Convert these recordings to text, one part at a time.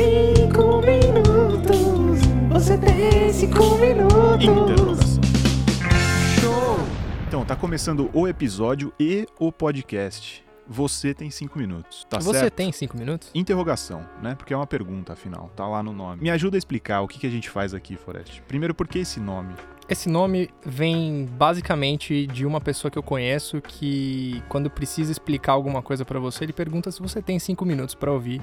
cinco minutos. Você tem cinco minutos. Show! Então, tá começando o episódio e o podcast. Você tem cinco minutos, tá Você certo? tem cinco minutos? Interrogação, né? Porque é uma pergunta, afinal. Tá lá no nome. Me ajuda a explicar o que, que a gente faz aqui, Forest. Primeiro, por que esse nome? Esse nome vem basicamente de uma pessoa que eu conheço que, quando precisa explicar alguma coisa pra você, ele pergunta se você tem cinco minutos pra ouvir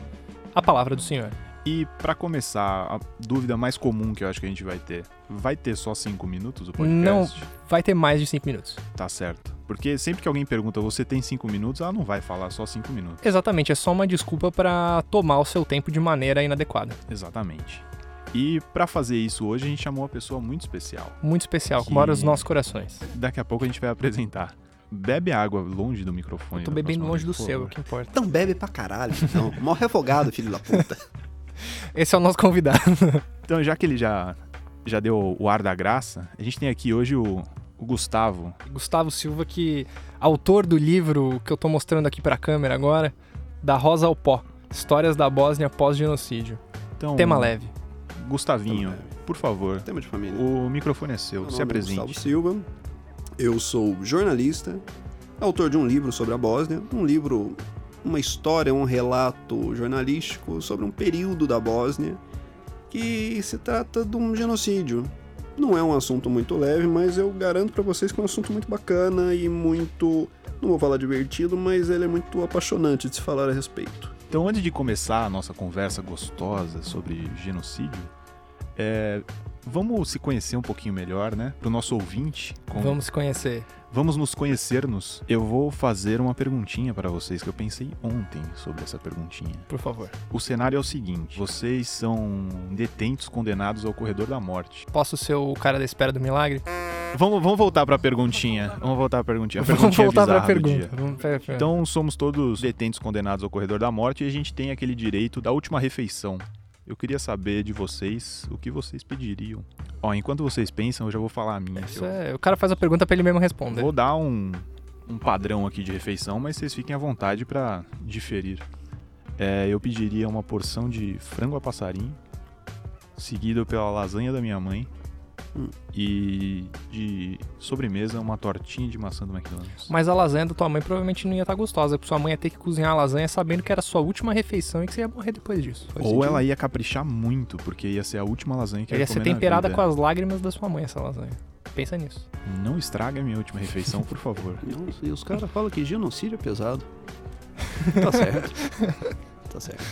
a palavra do Senhor. E pra começar, a dúvida mais comum que eu acho que a gente vai ter. Vai ter só cinco minutos o podcast? Vai ter mais de cinco minutos. Tá certo. Porque sempre que alguém pergunta, você tem cinco minutos, ela não vai falar só cinco minutos. Exatamente, é só uma desculpa pra tomar o seu tempo de maneira inadequada. Exatamente. E pra fazer isso hoje, a gente chamou uma pessoa muito especial. Muito especial, que mora nos nossos corações. Daqui a pouco a gente vai apresentar. Bebe água longe do microfone. Eu tô bebendo longe do seu, é o que importa. Então bebe pra caralho, então. Mó refogado, filho da puta. Esse é o nosso convidado. Então, já que ele já, já deu o ar da graça, a gente tem aqui hoje o, o Gustavo. Gustavo Silva, que autor do livro que eu tô mostrando aqui pra câmera agora, Da Rosa ao Pó, Histórias da Bósnia pós-genocídio. Então, Tema leve. Gustavinho, Tema leve. por favor, Tema de família. o microfone é seu, Meu se é apresente. Gustavo Silva. Eu sou jornalista, autor de um livro sobre a Bósnia, um livro, uma história, um relato jornalístico sobre um período da Bósnia que se trata de um genocídio. Não é um assunto muito leve, mas eu garanto pra vocês que é um assunto muito bacana e muito, não vou falar divertido, mas ele é muito apaixonante de se falar a respeito. Então, antes de começar a nossa conversa gostosa sobre genocídio, é, vamos se conhecer um pouquinho melhor, né? Pro nosso ouvinte. com- Vamos se conhecer. Vamos nos conhecer-nos. Eu vou fazer uma perguntinha para vocês que eu pensei ontem sobre essa perguntinha. Por favor. O cenário é o seguinte: vocês são detentos condenados ao corredor da morte. Posso ser o cara da espera do milagre? Vamos, vamos voltar para a perguntinha. Vamos voltar para a perguntinha. A Vamos voltar bizarra do pergunta. pra- Então somos todos detentos condenados ao corredor da morte e a gente tem aquele direito da última refeição. Eu queria saber de vocês o que vocês pediriam. Ó, enquanto vocês pensam, eu já vou falar a minha. Isso eu é- o cara faz a pergunta pra ele mesmo responder. Vou dar um, um padrão aqui de refeição, mas vocês fiquem à vontade para diferir. É, eu pediria uma porção de frango a passarinho, seguido pela lasanha da minha mãe. Hum. E de sobremesa, uma tortinha de maçã do McDonald's. Mas a lasanha da tua mãe provavelmente não ia estar gostosa, porque sua mãe ia ter que cozinhar a lasanha sabendo que era a sua última refeição e que você ia morrer depois disso. Ou sentido? ela ia caprichar muito, porque ia ser a última lasanha que Ela ia ia ser temperada vida. com as lágrimas da sua mãe, essa lasanha. Pensa nisso. Não estraga a minha última refeição, por favor. E os caras falam que genocídio é pesado. Tá certo. tá certo.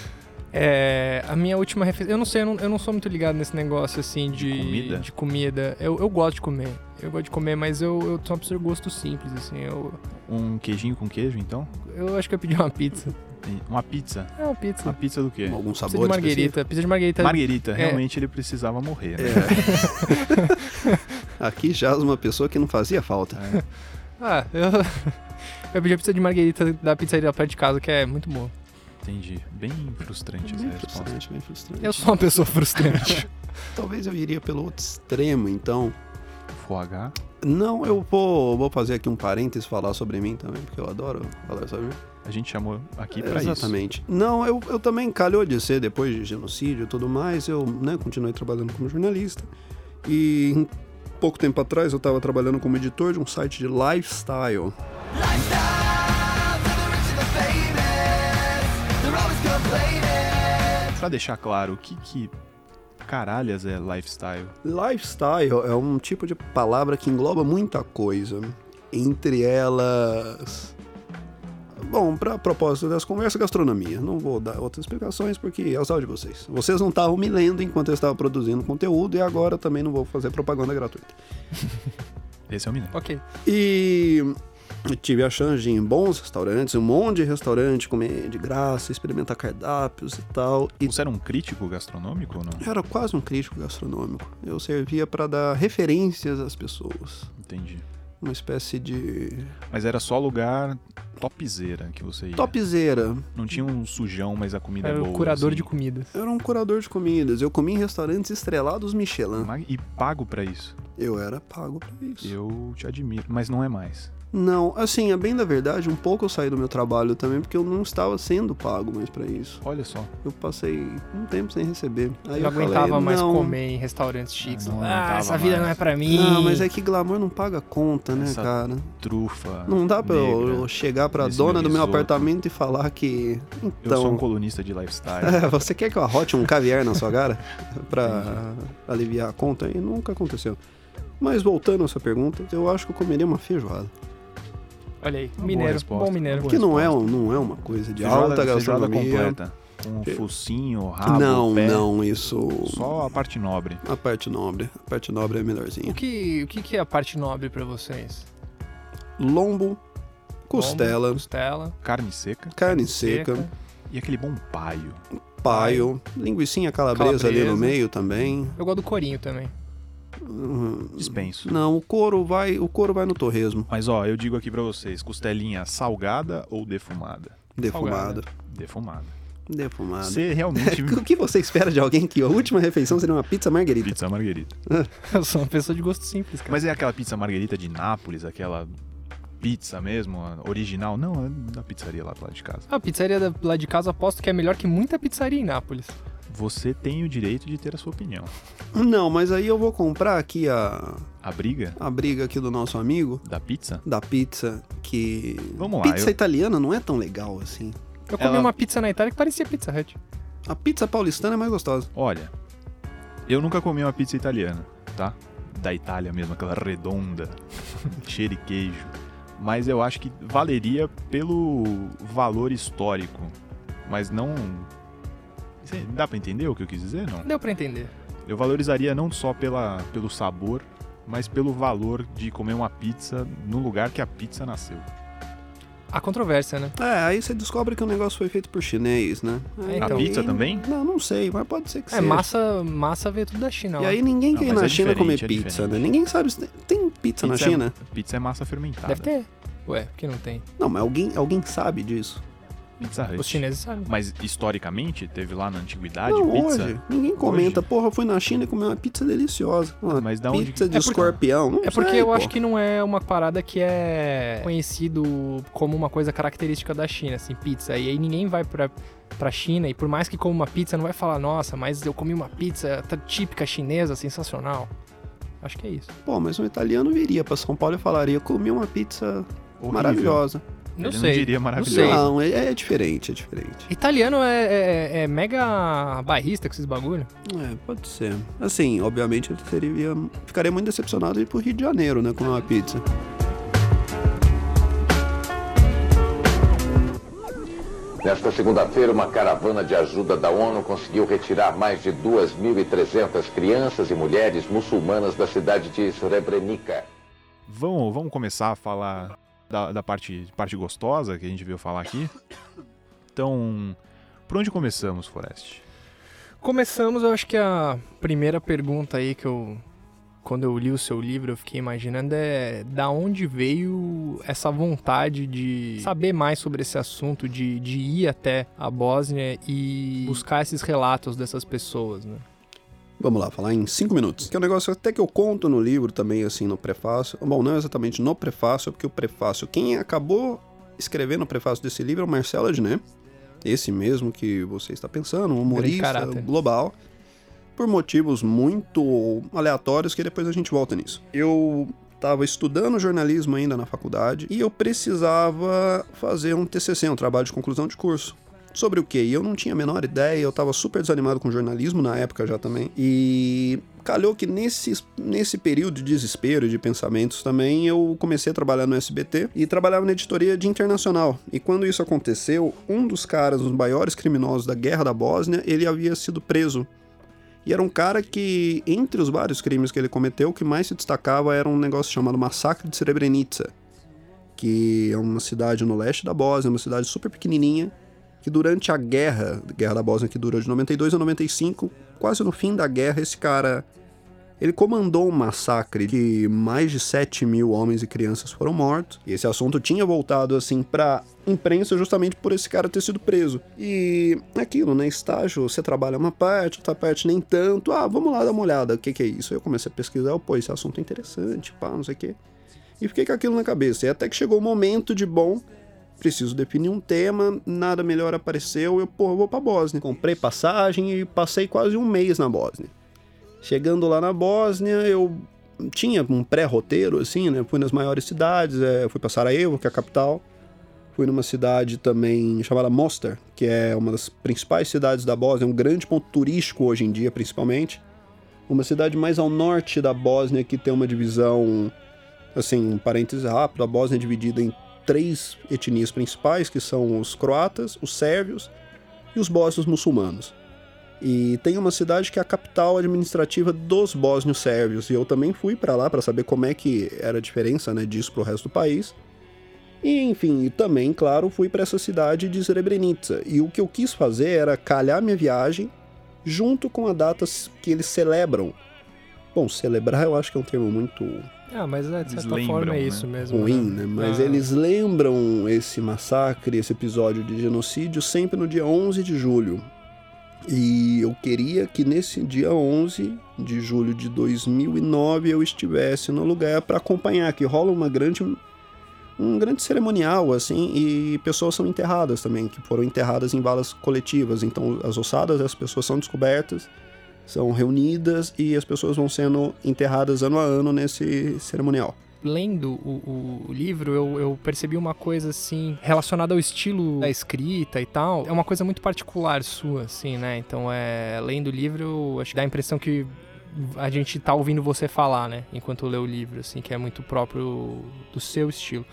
É, a minha última refeição. Eu não sei, eu não, eu não sou muito ligado nesse negócio assim De de. comida? de comida. Eu, eu gosto de comer. Eu gosto de comer, mas eu, eu pessoa de gosto simples, assim. Eu, Um queijinho com queijo, então? eu acho que eu pedi uma pizza. Uma pizza. É uma pizza. Uma pizza do quê? Algum Pizza sabor de marguerita. Pizza de marguerita. Marguerita, É. realmente ele precisava morrer, né? É. Aqui jaz uma pessoa que não fazia falta. É. Ah, eu. Eu pedi a pizza de marguerita da pizzaria perto de casa, que é muito boa. Entendi. Bem frustrante essa Bem resposta. frustrante, bem frustrante. Eu sou uma pessoa frustrante. Talvez eu iria pelo outro extremo, então. Foie Não, eu vou, vou fazer aqui um parênteses falar sobre mim também, porque eu adoro falar sobre mim. a gente chamou aqui pra isso. Exatamente. Não, eu, eu também calhou de ser, depois de genocídio e tudo mais, eu né, continuei trabalhando como jornalista. E pouco tempo atrás eu estava trabalhando como editor de um site de lifestyle. Pra deixar claro, o que que caralhas é lifestyle? Lifestyle é um tipo de palavra que engloba muita coisa. Entre elas. Bom, para propósito dessa conversa, gastronomia. Não vou dar outras explicações porque é o sal de vocês. Vocês não estavam me lendo enquanto eu estava produzindo conteúdo e agora também não vou fazer propaganda gratuita. Esse é o Mineiro. ok. E eu tive a chance de ir em bons restaurantes, um monte de restaurante, comer de graça, experimentar cardápios e tal. E Você era um crítico gastronômico ou não? era quase um crítico gastronômico. Eu servia para dar referências às pessoas. Entendi. Uma espécie de Mas era só lugar topzera que você ia. topzera. Não tinha um sujão, mas a comida Era é boa. curador assim. de comidas. Eu era um curador de comidas. Eu comia em restaurantes estrelados Michelin. E pago pra isso. Eu era pago pra isso. Eu te admiro, mas não é mais. Não, assim, a bem da verdade, um pouco eu saí do meu trabalho também, porque eu não estava sendo pago mais pra isso. Olha só. Eu passei um tempo sem receber. Aí não eu falei, aguentava mais não, comer em restaurantes chiques. não Ah, aguentava essa vida mais. não é pra mim. Não, mas é que glamour não paga conta, né, Essa cara? Trufa. Não dá pra eu, negra. eu chegar pra dona do meu risoto. apartamento e falar que. Eu sou um Então. colunista de lifestyle. É, você quer que eu arrote um caviar na sua cara pra aliviar a conta? E nunca aconteceu. Mas voltando à sua pergunta, eu acho que eu comeria uma feijoada. Olha aí, Uma mineiro, resposta, bom mineiro. Que não é, não é uma coisa de Feijoada- alta gastronomia. completa. Com focinho, rabo, não, pé. não, isso. Só a parte nobre. A parte nobre. A parte nobre é O melhorzinha. que, o que é a parte nobre pra vocês? Lombo, costela, Lombo, costela, Carne seca carne seca, e aquele bom paio. paio, linguicinha calabresa, ali no Calabresa. meio também. Eu gosto do corinho também. Dispenso. Não, o couro vai, o couro vai no torresmo, Mas ó, eu digo aqui pra vocês, costelinha salgada ou defumada? defumada. Defumada. Defumada. Você realmente O que você espera de alguém que a última refeição seria uma pizza margarita? pizza marguerita. Eu sou uma pessoa de gosto simples, cara. Mas é aquela pizza margarita de Nápoles, aquela pizza mesmo, original? Não, é da pizzaria lá do lado de casa. A pizzaria da- lá de casa aposto que é melhor que muita pizzaria em Nápoles. Você tem o direito de ter a sua opinião. Não, mas aí eu vou comprar aqui a, A briga a briga aqui do nosso amigo da pizza? da pizza, que Vamos lá, pizza eu- italiana não é tão legal assim. Eu comi Ela- uma pizza na Itália que parecia Pizza Hut. A pizza paulistana é mais gostosa. Olha, eu nunca comi uma pizza italiana, tá? Da Itália mesmo, aquela redonda, cheia de queijo. Mas eu acho que valeria pelo valor histórico. Mas não. Dá pra entender o que eu quis dizer? Não. Deu pra entender. Eu valorizaria não só pela, pelo sabor, mas pelo valor de comer uma pizza no lugar que a pizza nasceu. A controvérsia, né? É, aí você descobre que o negócio foi feito por chinês, né? Aí- A pizza também? Não, não sei, mas pode ser que É, seja. massa, massa veio tudo da China. E lá. aí ninguém Não, quer ir na é China comer é pizza, né? Ninguém sabe se tem, tem pizza, na Pizza é- China. Pizza é massa fermentada. Deve ter. Ué, por que não tem? Não, mas alguém, alguém sabe disso. Pizza Hut. Os chineses sabem. Mas historicamente, teve lá na antiguidade não, pizza? hoje. Ninguém comenta, porra, eu fui na China e comi uma pizza deliciosa. Uma Mas da onde pizza de É porque- escorpião. Não É porque sei, eu pô. acho que não é uma parada que é conhecido como uma coisa característica da China, assim, pizza. E aí ninguém vai pra, pra China e por mais que coma uma pizza, não vai falar, nossa, mas eu comi uma pizza típica chinesa, sensacional. Acho que é isso. Pô, mas um italiano viria pra São Paulo e falaria, comi uma pizza Horrível. maravilhosa. Não Ele sei. não diria sei. maravilhoso. Não, é, é diferente, é diferente. Italiano é, é- é mega barrista com esses bagulho. É, pode ser. Assim, obviamente eu seria, ficaria muito decepcionado de ir pro Rio de Janeiro, né, comer uma pizza. Nesta segunda-feira, uma caravana de ajuda da ONU conseguiu retirar mais de 2.300 crianças e mulheres muçulmanas da cidade de Srebrenica. Vamos, vamos começar a falar da, da parte, parte gostosa que a gente veio falar aqui. Então, por onde começamos, Forest? Começamos, eu acho que a primeira pergunta aí que eu. Quando eu li o seu livro, eu fiquei imaginando é da onde veio essa vontade de saber mais sobre esse assunto, de, de ir até a Bósnia e buscar esses relatos dessas pessoas, né? Vamos lá, falar em cinco minutos. Que é um negócio até que eu conto no livro também, assim, no prefácio. Bom, não exatamente no prefácio, porque o prefácio, quem acabou escrevendo o prefácio desse livro é o Marcelo Adnet. Esse mesmo que você está pensando, um humorista global. Por motivos muito aleatórios que depois a gente volta nisso. Eu estava estudando jornalismo ainda na faculdade e eu precisava fazer um TCC, um trabalho de conclusão de curso. Sobre o quê? E eu não tinha a menor ideia, eu tava super desanimado com jornalismo na época já também. E calhou que nesse, nesse período de desespero de pensamentos também, eu comecei a trabalhar no SBT e trabalhava na editoria de internacional. E quando isso aconteceu, um dos caras, um dos maiores criminosos da Guerra da Bósnia, ele havia sido preso. E era um cara que, entre os vários crimes que ele cometeu, o que mais se destacava era um negócio chamado Massacre de Srebrenica, que é uma cidade no leste da Bósnia, uma cidade super pequenininha, que durante a guerra, guerra da Bósnia que durou de 92 a 95, quase no fim da guerra, esse cara, ele comandou um massacre que mais de 7 mil homens e crianças foram mortos. E esse assunto tinha voltado, assim, pra imprensa justamente por esse cara ter sido preso. E aquilo, né, estágio, você trabalha uma parte, outra parte nem tanto. Ah, vamos lá dar uma olhada, o que que é isso? Aí eu comecei a pesquisar, pô, esse assunto é interessante, pá, não sei o quê. E fiquei com aquilo na cabeça. E até que chegou o momento de, bom, preciso definir um tema, nada melhor apareceu, eu, pô, vou pra Bósnia. Comprei passagem e passei quase um mês na Bósnia. Chegando lá na Bósnia, eu tinha um pré-roteiro, assim, né? Fui nas maiores cidades, é, fui pra Sarajevo, que é a capital. Fui numa cidade também chamada Mostar, que é uma das principais cidades da Bósnia, um grande ponto turístico hoje em dia, principalmente. Uma cidade mais ao norte da Bósnia, que tem uma divisão, assim, um parêntese rápido, a Bósnia é dividida em três etnias principais, que são os croatas, os sérvios e os bósnios muçulmanos. E tem uma cidade que é a capital administrativa dos bósnios sérvios, e eu também fui para lá para saber como é que era a diferença né, disso para o resto do país. E enfim, também, claro, fui para essa cidade de Srebrenica. E o que eu quis fazer era calhar minha viagem junto com a data que eles celebram. Bom, celebrar eu acho que é um termo muito Ah, mas é, de certa lembram, forma é né? isso mesmo. ruim, né? Mas Ah. eles lembram esse massacre, esse episódio de genocídio sempre no dia 11 de julho. E eu queria que nesse dia 11 de julho de 2009 eu estivesse no lugar para acompanhar, que rola uma grande um grande cerimonial assim e pessoas são enterradas também, que foram enterradas em valas coletivas. Então as ossadas das pessoas são descobertas, são reunidas e as pessoas vão sendo enterradas ano a ano nesse cerimonial. lendo o, o livro, eu, eu percebi uma coisa assim, relacionada ao estilo da escrita e tal. É uma coisa muito particular sua, assim, né? Então, é, lendo o livro, acho que dá a impressão que a gente tá ouvindo você falar, né? Enquanto lê o livro, assim, que é muito próprio do seu estilo.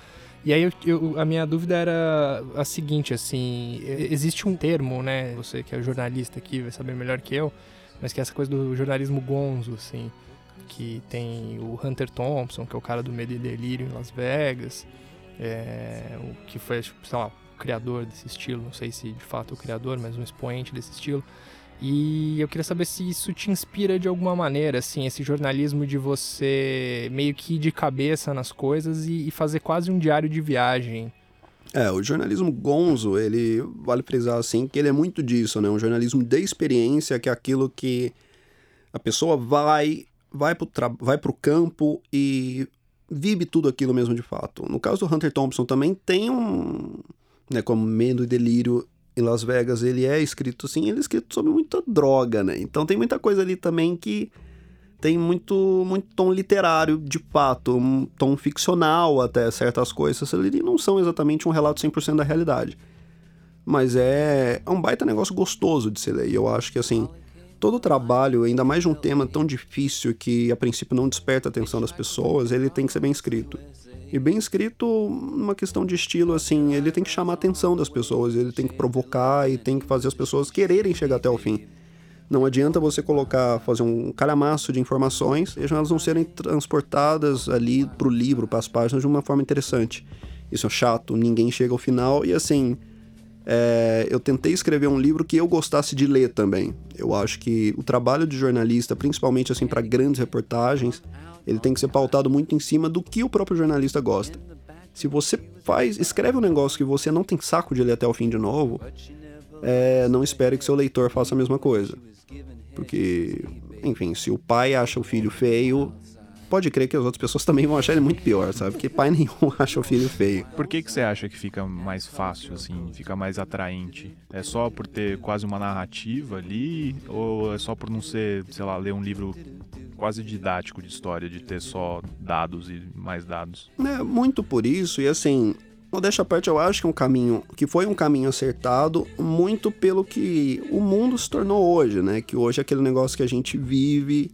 E aí, eu, eu- a minha dúvida era a seguinte, assim, existe um termo, né? Você que é jornalista aqui vai saber melhor que eu, mas que é essa coisa do jornalismo gonzo, assim que tem o Hunter Thompson, que é o cara do Medo e Delírio em Las Vegas, é, o que foi, sei lá, o criador desse estilo, não sei se de fato é o criador, mas um expoente desse estilo. E eu queria saber se isso te inspira de alguma maneira, assim, esse jornalismo de você meio que ir de cabeça nas coisas e, e fazer quase um diário de viagem. É, o jornalismo gonzo, ele vale frisar assim que ele é muito disso, né? Um jornalismo de experiência, que é aquilo que a pessoa vai vai pro, vai pro campo e vive tudo aquilo mesmo de fato. No caso do Hunter Thompson também tem um, né, como Medo e Delírio em Las Vegas, ele é escrito assim, ele é escrito sobre muita droga, né? Então tem muita coisa ali também que tem muito, muito tom literário, de fato, um tom ficcional até certas coisas ali não são exatamente um relato 100% da realidade. Mas é, é um baita negócio gostoso de se ler. E eu acho que, assim, todo o trabalho, ainda mais de um tema tão difícil que a princípio não desperta a atenção das pessoas, ele tem que ser bem escrito. E bem escrito, uma questão de estilo, assim, ele tem que chamar a atenção das pessoas, ele tem que provocar e tem que fazer as pessoas quererem chegar até o fim. Não adianta você colocar, fazer um calhamaço de informações e elas não serem transportadas ali pro livro, para as páginas, de uma forma interessante. Isso é chato, ninguém chega ao final e assim. é, eu tentei escrever um livro que eu gostasse de ler também. Eu acho que o trabalho de jornalista, principalmente assim para grandes reportagens, ele tem que ser pautado muito em cima do que o próprio jornalista gosta. Se você faz, escreve um negócio que você não tem saco de ler até o fim de novo, é, não espere que seu leitor faça a mesma coisa. Porque, enfim, se o pai acha o filho feio, pode crer que as outras pessoas também vão achar ele muito pior, sabe? Porque pai nenhum acha o filho feio. Por que, que você acha que fica mais fácil, assim, fica mais atraente? É só por ter quase uma narrativa ali? Ou é só por não ser, sei lá, ler um livro quase didático de história, de ter só dados e mais dados? É muito por isso, e assim, modéstia à parte, eu acho que é um caminho, que foi um caminho acertado, muito pelo que o mundo se tornou hoje, né? Que hoje é aquele negócio que a gente vive,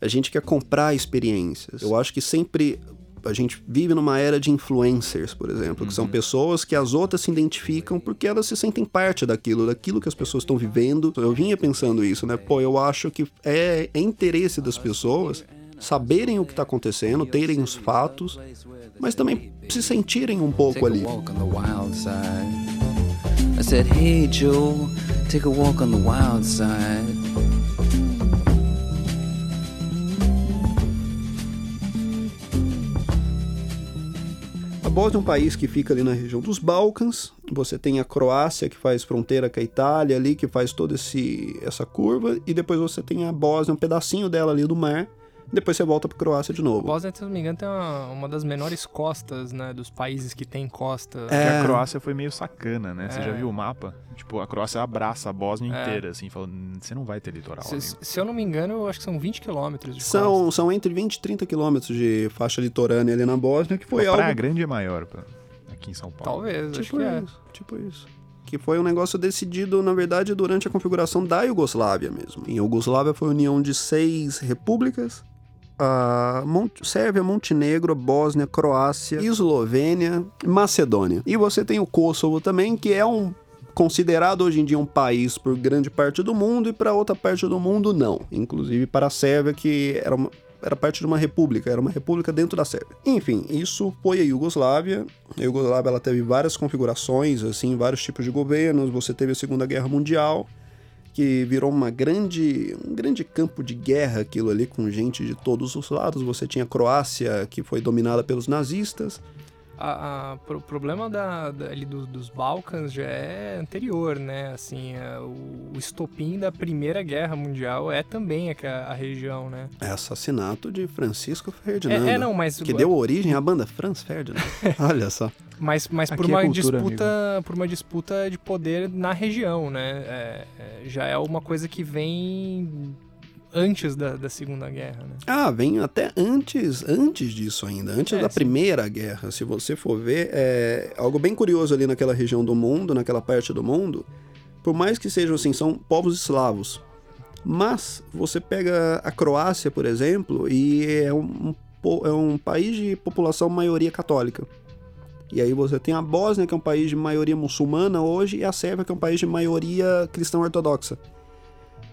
a gente quer comprar experiências. Eu acho que sempre a gente vive numa era de influencers, por exemplo, que são pessoas que as outras se identificam porque elas se sentem parte daquilo, daquilo que as pessoas estão vivendo. Eu vinha pensando isso, né? Pô, eu acho que é, é interesse das pessoas saberem o que está acontecendo, terem os fatos, mas também se sentirem um pouco ali. said, Hey Joe, take a walk on the wild side. A Bósnia é um país que fica ali na região dos Balcãs. Você tem a Croácia que faz fronteira com a Itália ali, que faz toda esse, essa curva, e depois você tem a Bósnia, um pedacinho dela ali do mar, depois você volta pra Croácia de A novo. Bósnia, se não me engano, tem uma, uma das menores costas, né? Dos países que tem costa. Porque É. a Croácia foi meio sacana, né? Você É. já viu o mapa? Tipo, a Croácia abraça a Bósnia É. inteira, assim, falando, "Hum, você não vai ter litoral. Se, amigo." se eu não me engano, eu acho que são 20 quilômetros de costa. São, são entre 20 e 30 quilômetros de faixa litorânea ali na Bósnia, que foi a algo Praia Grande é maior pra- aqui em São Paulo. Talvez, acho Tipo que é. isso, tipo isso. Que foi um negócio decidido, na verdade, durante a configuração da Iugoslávia mesmo. Em Iugoslávia foi a união de seis repúblicas. A Mon- Sérvia, Montenegro, Bósnia, Croácia, Eslovênia Macedônia. E você tem o Kosovo também, que é um considerado hoje em dia um país por grande parte do mundo e para outra parte do mundo não. Inclusive para a Sérvia, que era uma, era parte de uma república, era uma república dentro da Sérvia. Enfim, isso foi a Iugoslávia. A Iugoslávia ela teve várias configurações, assim, vários tipos de governos. Você teve a Segunda Guerra Mundial, que virou uma grande, um grande campo de guerra aquilo ali com gente de todos os lados. Você tinha a Croácia, que foi dominada pelos nazistas. A, a- pro- problema da, da- ali do- dos Balcãs já é anterior, né? Assim, é, o, o estopim da Primeira Guerra Mundial é também a, a região, né? É assassinato de Francisco Ferdinando. É, é, não, mas Que deu origem à banda Franz Ferdinand. Olha só. Mas, mas por Aqui é uma cultura, disputa, por uma disputa de poder na região, né? É, é, já é uma coisa que vem antes da, da Segunda Guerra, né? Ah, vem até antes, antes disso ainda, antes É, da sim. Primeira Guerra. Se você for ver, é algo bem curioso ali naquela região do mundo, naquela parte do mundo. Por mais que sejam assim, são povos eslavos. Mas você pega a Croácia, por exemplo, e é um, é um país de população maioria católica. E aí você tem a Bósnia, que é um país de maioria muçulmana hoje, e a Sérvia, que é um país de maioria cristã ortodoxa.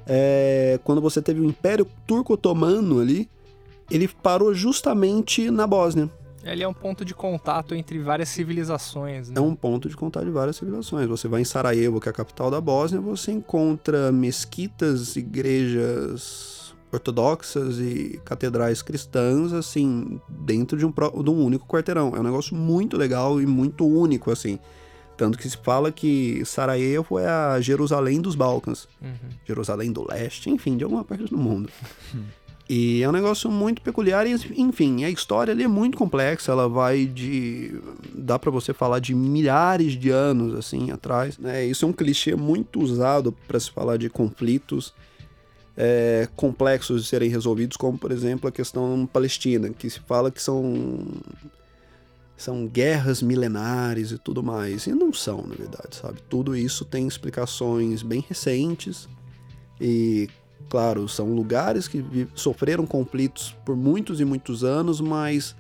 É, quando você teve o Império Turco-Otomano ali, ele parou justamente na Bósnia. Ele é um ponto de contato entre várias civilizações, né? É um ponto de contato de várias civilizações. Você vai em Sarajevo, que é a capital da Bósnia, você encontra mesquitas, igrejas ortodoxas e catedrais cristãs, assim, dentro de um, de um único quarteirão. É um negócio muito legal e muito único, assim. Tanto que se fala que Sarajevo é a Jerusalém dos Balcãs. Uhum. Jerusalém do Leste, enfim, de alguma parte do mundo. E é um negócio muito peculiar e, enfim, a história ali é muito complexa, ela vai de... dá pra você falar de milhares de anos, assim, atrás, né? Isso é um clichê muito usado para se falar de conflitos é, complexos de serem resolvidos, como, por exemplo, a questão palestina, que se fala que são... São guerras milenares e tudo mais. E não são, na verdade, sabe? Tudo isso tem explicações bem recentes. E, claro, são lugares que sofreram conflitos por muitos e muitos anos, mas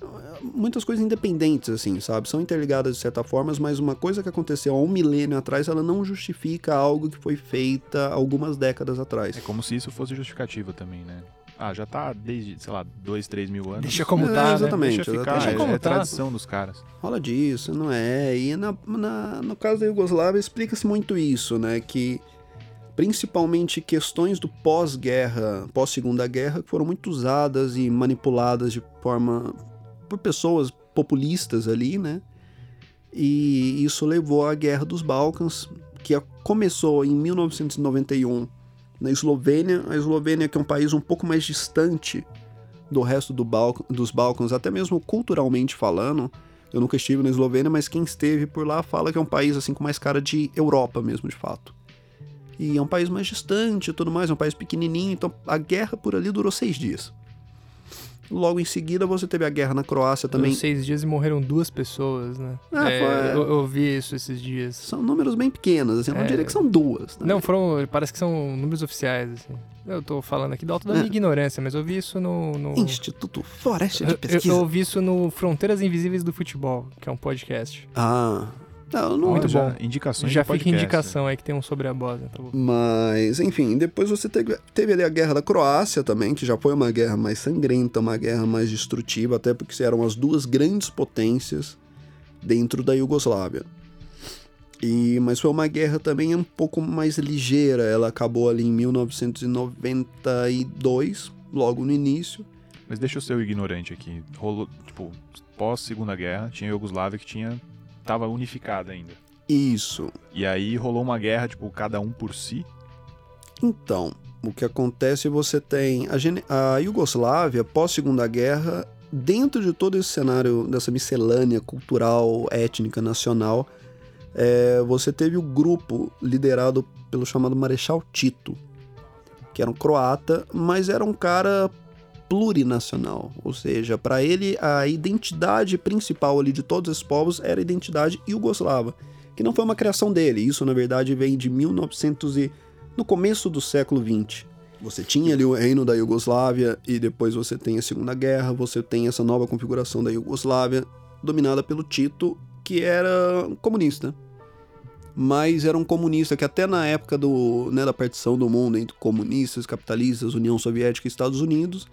eh, muitas coisas independentes, assim, sabe? São interligadas de certa forma, mas uma coisa que aconteceu há um milênio atrás, ela não justifica algo que foi feita algumas décadas atrás. É como se isso fosse justificativa também, né? Ah, já tá desde, sei lá, dois, três mil anos. Deixa como É, tá, né? exatamente. Deixa ficar, exatamente. é, como é tá. tradição dos caras. Rola disso, não é? E na, na- no caso da Iugoslávia explica-se muito isso, né? Que principalmente questões do pós-guerra, pós-segunda guerra, que foram muito usadas e manipuladas de forma por pessoas populistas ali, né? E isso levou à Guerra dos Balcãs, que começou em 1991 na Eslovênia. A Eslovênia, que é um país um pouco mais distante do resto do Balc- dos Balcãs, até mesmo culturalmente falando. Eu nunca estive na Eslovênia, mas quem esteve por lá fala que é um país assim com mais cara de Europa mesmo, de fato. E é um país mais distante e tudo mais, é um país pequenininho, então a guerra por ali durou seis dias. Logo em seguida você teve a guerra na Croácia também. Também. seis dias e morreram duas pessoas, né? Ah, É, foi- eu, eu vi isso esses dias. São números bem pequenos, assim, eu não É. diria que são duas. né? Não, foram. Parece que são números oficiais, assim. Eu tô falando aqui da alta da É. minha ignorância, mas eu vi isso no. no... Instituto Floresta de Eu, eu, Pesquisa. eu vi isso no Fronteiras Invisíveis do Futebol, que é um podcast. Ah, não, não, Muito já, bom. Indicações Já de fica indicação aí que tem um sobre a Bósnia. Tá bom. Mas, enfim, depois você teve, teve ali a Guerra da Croácia também, que já foi uma guerra mais sangrenta, uma guerra mais destrutiva, até porque eram as duas grandes potências dentro da Iugoslávia. E, mas foi uma guerra também um pouco mais ligeira, ela acabou ali em 1992, logo no início. Mas deixa eu ser o ignorante aqui. Rolou, tipo, pós Segunda Guerra, tinha a Iugoslávia que tinha tava unificada ainda. Isso, E aí rolou uma guerra, tipo, cada um por si. Então, o que acontece, você tem a, gene- a Iugoslávia pós Segunda Guerra, dentro de todo esse cenário dessa miscelânea cultural, étnica, nacional, é, você teve o grupo liderado pelo chamado Marechal Tito, que era um croata, mas era um cara plurinacional, ou seja, para ele a identidade principal ali de todos esses povos era a identidade iugoslava, que não foi uma criação dele, isso na verdade vem de 1900 e no começo do século 20. Você tinha ali o reino da Iugoslávia e depois você tem a Segunda Guerra, você tem essa nova configuração da Iugoslávia dominada pelo Tito, que era comunista. Mas era um comunista que até na época do, né, da partição do mundo entre comunistas, capitalistas, União Soviética e Estados Unidos,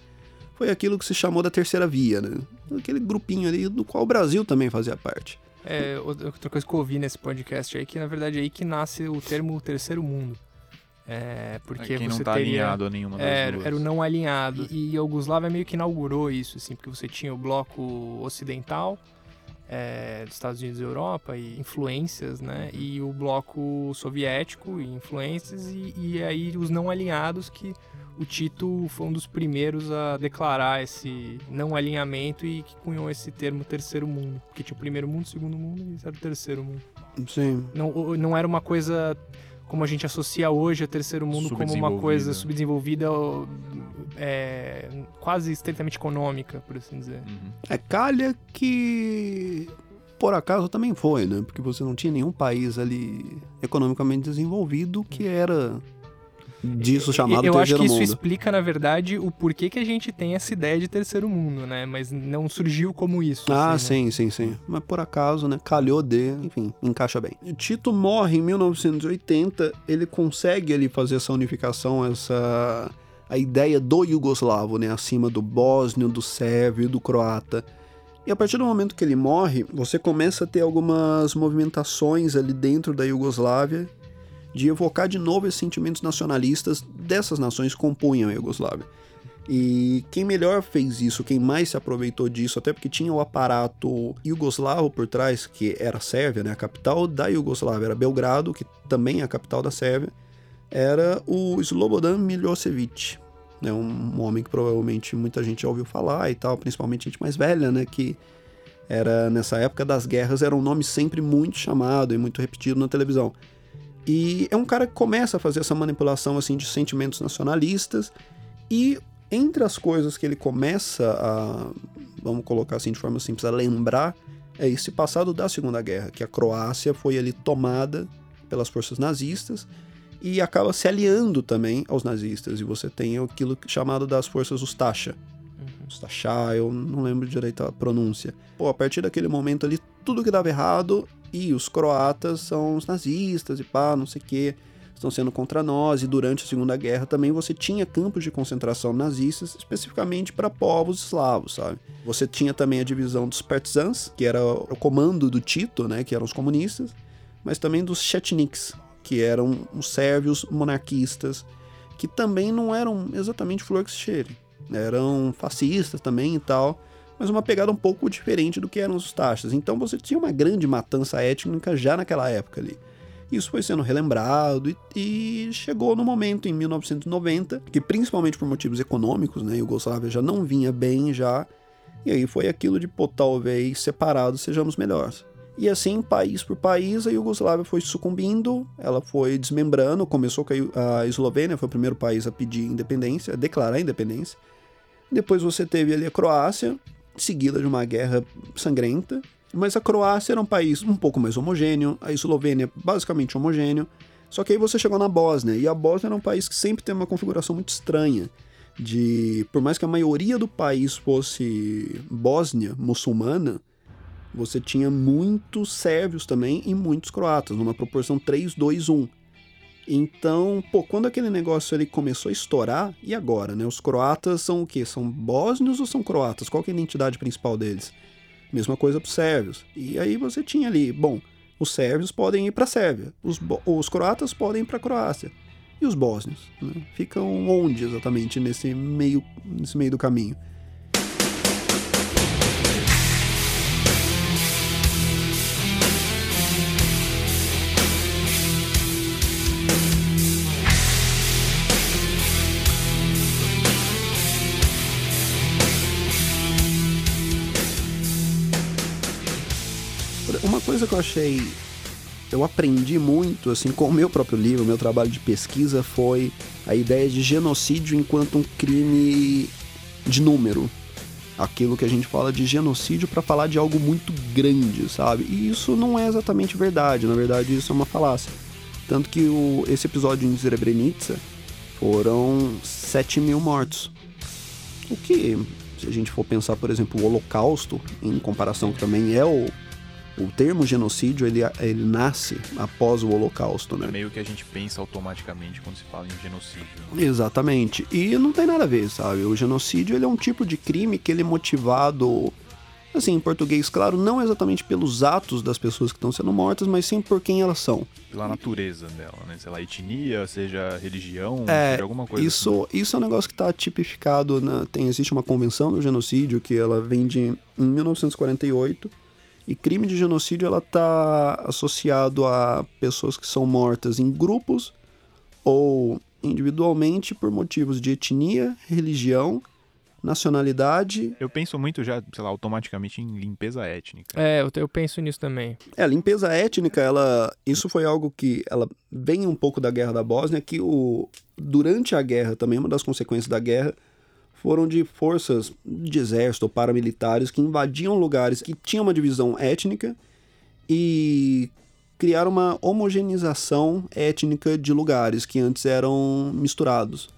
foi aquilo que se chamou da Terceira Via, né? Aquele grupinho ali do qual o Brasil também fazia parte. É, outra coisa que eu ouvi nesse podcast aí, que na verdade é aí que nasce o termo terceiro mundo. É, porque Quem você não tá teria... alinhado a nenhuma das É, duas. era o não alinhado. E, e a Iugoslávia meio que inaugurou isso, assim, porque você tinha o bloco ocidental é, dos Estados Unidos e Europa e influências, né? E o bloco soviético e influências e, e aí os não alinhados que o Tito foi um dos primeiros a declarar esse não alinhamento e que cunhou esse termo terceiro mundo. Porque tinha o primeiro mundo, o segundo mundo e era o terceiro mundo. Sim. Não, não era uma coisa como a gente associa hoje a terceiro mundo como uma coisa subdesenvolvida, é, quase estritamente econômica, por assim dizer. Uhum. É calha que por acaso também foi, né? Porque você não tinha nenhum país ali economicamente desenvolvido que era disso chamado Eu acho terceiro que isso mundo. explica, na verdade, o porquê que a gente tem essa ideia de terceiro mundo, né? Mas não surgiu como isso. Ah, assim, né? sim, sim, sim. Mas por acaso, né? Calhou de. Enfim, encaixa bem. Tito morre em 1980. Ele consegue ali fazer essa unificação, essa. A ideia do iugoslavo, né? Acima do bósnio, do sérvio do croata. E a partir do momento que ele morre, você começa a ter algumas movimentações ali dentro da Iugoslávia de evocar de novo esses sentimentos nacionalistas dessas nações que compunham a Iugoslávia. E quem melhor fez isso, quem mais se aproveitou disso, até porque tinha o aparato iugoslavo por trás, que era a Sérvia, né? a capital da Iugoslávia era Belgrado, que também é a capital da Sérvia, era o Slobodan Milosevic, né? um homem que provavelmente muita gente já ouviu falar e tal, principalmente gente mais velha, né? que era nessa época das guerras, era um nome sempre muito chamado e muito repetido na televisão. E é um cara que começa a fazer essa manipulação assim de sentimentos nacionalistas e entre as coisas que ele começa a, vamos colocar assim de forma simples, a lembrar é esse passado da Segunda Guerra, que a Croácia foi ali tomada pelas forças nazistas e acaba se aliando também aos nazistas. E você tem aquilo chamado das forças Ustasha. Ustasha, eu não lembro direito a pronúncia. Pô, a partir daquele momento ali, tudo que dava errado e os croatas são os nazistas e pá, não sei o que, estão sendo contra nós. E durante a Segunda Guerra também você tinha campos de concentração nazistas, especificamente para povos eslavos, sabe? Você tinha também a divisão dos partisans, que era o comando do Tito, né, que eram os comunistas, mas também dos chetniks, que eram os sérvios monarquistas, que também não eram exatamente cheire. Eram fascistas também e tal, mas uma pegada um pouco diferente do que eram os taxas. Então você tinha uma grande matança étnica já naquela época ali. Isso foi sendo relembrado e, e chegou no momento em 1990, que principalmente por motivos econômicos, né, Iugoslávia já não vinha bem já, e aí foi aquilo de, pô, talvez separados sejamos melhores. E assim, país por país, a Iugoslávia foi sucumbindo, ela foi desmembrando, começou com a Eslovênia, foi o primeiro país a pedir independência, a declarar independência. Depois você teve ali a Croácia, seguida de uma guerra sangrenta, mas a Croácia era um país um pouco mais homogêneo, a Eslovênia basicamente homogêneo, só que aí você chegou na Bósnia, e a Bósnia era um país que sempre tem uma configuração muito estranha, de, por mais que a maioria do país fosse Bósnia, muçulmana, você tinha muitos sérvios também e muitos croatas, numa proporção 3, 2, 1. Então, pô, quando aquele negócio ele começou a estourar, e agora, né? Os croatas são o quê? São bósnios ou são croatas? Qual é a identidade principal deles? Mesma coisa para os sérvios. E aí você tinha ali, bom, os sérvios podem ir para a Sérvia, os, os croatas podem ir para a Croácia. E os bósnios? né? Ficam onde exatamente nesse meio, nesse meio do caminho? Coisa que eu achei. Eu aprendi muito, assim, com o meu próprio livro, meu trabalho de pesquisa, foi a ideia de genocídio enquanto um crime de número. Aquilo que a gente fala de genocídio para falar de algo muito grande, sabe? E isso não é exatamente verdade, na verdade isso é uma falácia. Tanto que o, esse episódio em Srebrenica foram 7 mil mortos. O que, se a gente for pensar, por exemplo, o Holocausto, em comparação que também é o, o termo genocídio, ele, ele nasce após o Holocausto, né? É meio que a gente pensa automaticamente quando se fala em genocídio. né? Exatamente. E não tem nada a ver, sabe? O genocídio ele é um tipo de crime que ele é motivado, assim, em português, claro, não exatamente pelos atos das pessoas que estão sendo mortas, mas sim por quem elas são. Pela natureza dela, né? Sei lá, etnia, seja religião, É, seja alguma coisa assim. Isso, isso é um negócio que está tipificado, na, tem, existe uma convenção do genocídio que ela vem de em 1948 e crime de genocídio ela está associado a pessoas que são mortas em grupos ou individualmente por motivos de etnia, religião, nacionalidade. Eu penso muito já, sei lá, automaticamente em limpeza étnica. É, eu, eu penso nisso também. É, a limpeza étnica, ela, isso foi algo que ela vem um pouco da guerra da Bósnia, que o durante a guerra também uma das consequências da guerra foram de forças de exército ou paramilitares que invadiam lugares que tinham uma divisão étnica e criaram uma homogeneização étnica de lugares que antes eram misturados.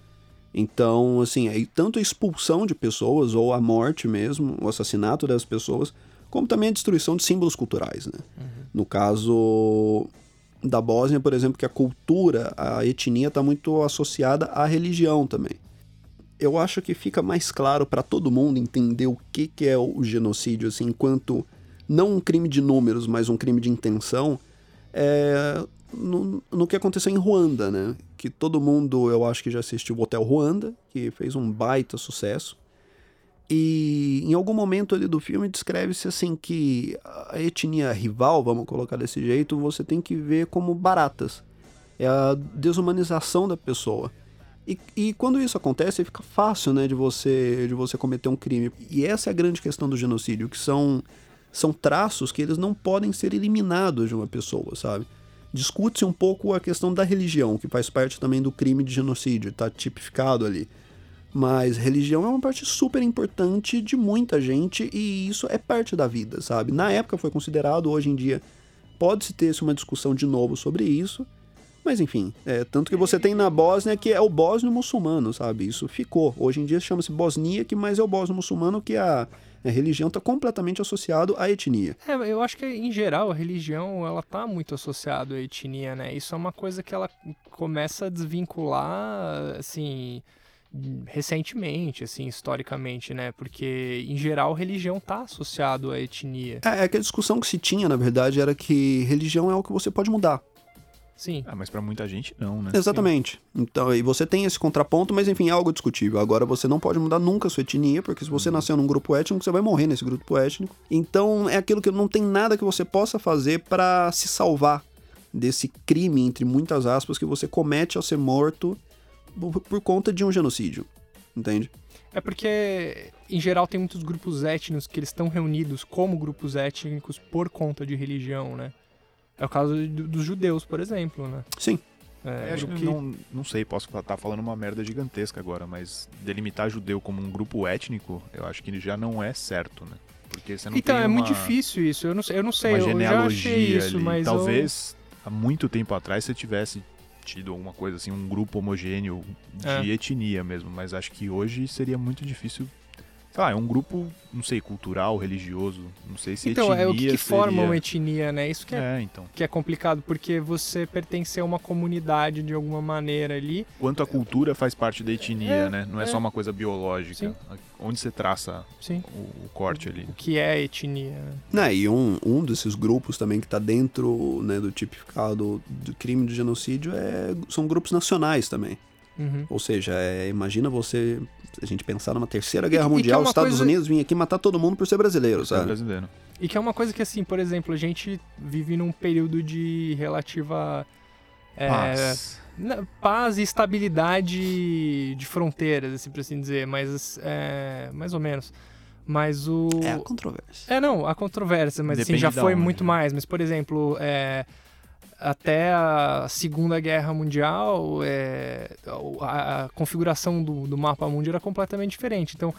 Então, assim, aí tanto a expulsão de pessoas ou a morte mesmo, o assassinato das pessoas, como também a destruição de símbolos culturais, né? No caso da Bósnia, por exemplo, que a cultura, a etnia está muito associada à religião também. Eu acho que fica mais claro para todo mundo entender o que, que é o genocídio, assim, enquanto não um crime de números, mas um crime de intenção, é no, no que aconteceu em Ruanda, né? Que todo mundo, eu acho que já assistiu o Hotel Ruanda, que fez um baita sucesso. E em algum momento ali do filme descreve-se assim que a etnia rival, vamos colocar desse jeito, você tem que ver como baratas. É a desumanização da pessoa. E, e quando isso acontece, fica fácil, né, de você de você cometer um crime. E essa é a grande questão do genocídio, que são são traços que eles não podem ser eliminados de uma pessoa, sabe? Discute-se um pouco a questão da religião, que faz parte também do crime de genocídio, está tipificado ali. Mas religião é uma parte super importante de muita gente e isso é parte da vida, sabe? Na época foi considerado, hoje em dia pode-se ter uma discussão de novo sobre isso. Mas enfim, é, tanto que você tem na Bósnia que é o bósnio muçulmano, sabe? Isso ficou. Hoje em dia chama-se bosníaque, mas é o bósnio muçulmano que a, a religião está completamente associado à etnia. É, eu acho que em geral a religião ela tá muito associada à etnia, né? Isso é uma coisa que ela começa a desvincular, assim, recentemente, assim, historicamente, né? Porque em geral religião tá associado à etnia. É, é que a discussão que se tinha, na verdade, era que religião é algo que você pode mudar. Sim. Ah, mas pra muita gente não, né? Exatamente. Então, e você tem esse contraponto, mas enfim, é algo discutível. Agora, você não pode mudar nunca a sua etnia, porque se você nasceu num grupo étnico, você vai morrer nesse grupo étnico. Então, é aquilo que não tem nada que você possa fazer para se salvar desse crime, entre muitas aspas, que você comete ao ser morto por, por conta de um genocídio. Entende? É porque, em geral, tem muitos grupos étnicos que eles estão reunidos como grupos étnicos por conta de religião, né? É o caso do- dos judeus, por exemplo, né? Sim. É, Eu acho o que não, não sei, posso estar falando uma merda gigantesca agora, mas delimitar judeu como um grupo étnico, eu acho que já não é certo, né? Porque você não Então, tem é muito uma- difícil isso. Eu não, sei- eu não sei, uma eu já genealogia achei isso, ali. mas eu- Talvez há muito tempo atrás você tivesse tido alguma coisa assim, um grupo homogêneo de É. etnia mesmo, mas acho que hoje seria muito difícil. Lá, é um grupo, não sei, cultural, religioso, não sei se Então, etnia é o que, que forma seria... uma etnia, né? Isso que é, É, então. que é complicado, porque você pertence a uma comunidade de alguma maneira ali. Quanto a cultura faz parte da etnia, É, né? Não é, é. só uma coisa biológica. Sim. Onde você traça Sim. o, o corte ali. O que é etnia. né? Né, e um, um desses grupos também que está dentro né, do tipificado do crime de genocídio é, são grupos nacionais também. Uhum. Ou seja, é, imagina você, a gente pensar numa terceira guerra e é mundial, os Estados coisa- Unidos vinham aqui matar todo mundo por ser brasileiro, é sabe? brasileiro. E que é uma coisa que, assim, por exemplo, a gente vive num período de relativa é, Paz. paz e estabilidade de fronteiras, assim, por assim dizer, mas é, mais ou menos. Mas o. É a controvérsia. É, não, a controvérsia, mas assim, Depende já da foi onde, muito né? mais. Mas, por exemplo, é, até a Segunda Guerra Mundial, é, a, a configuração do, do mapa mundo era completamente diferente. Então,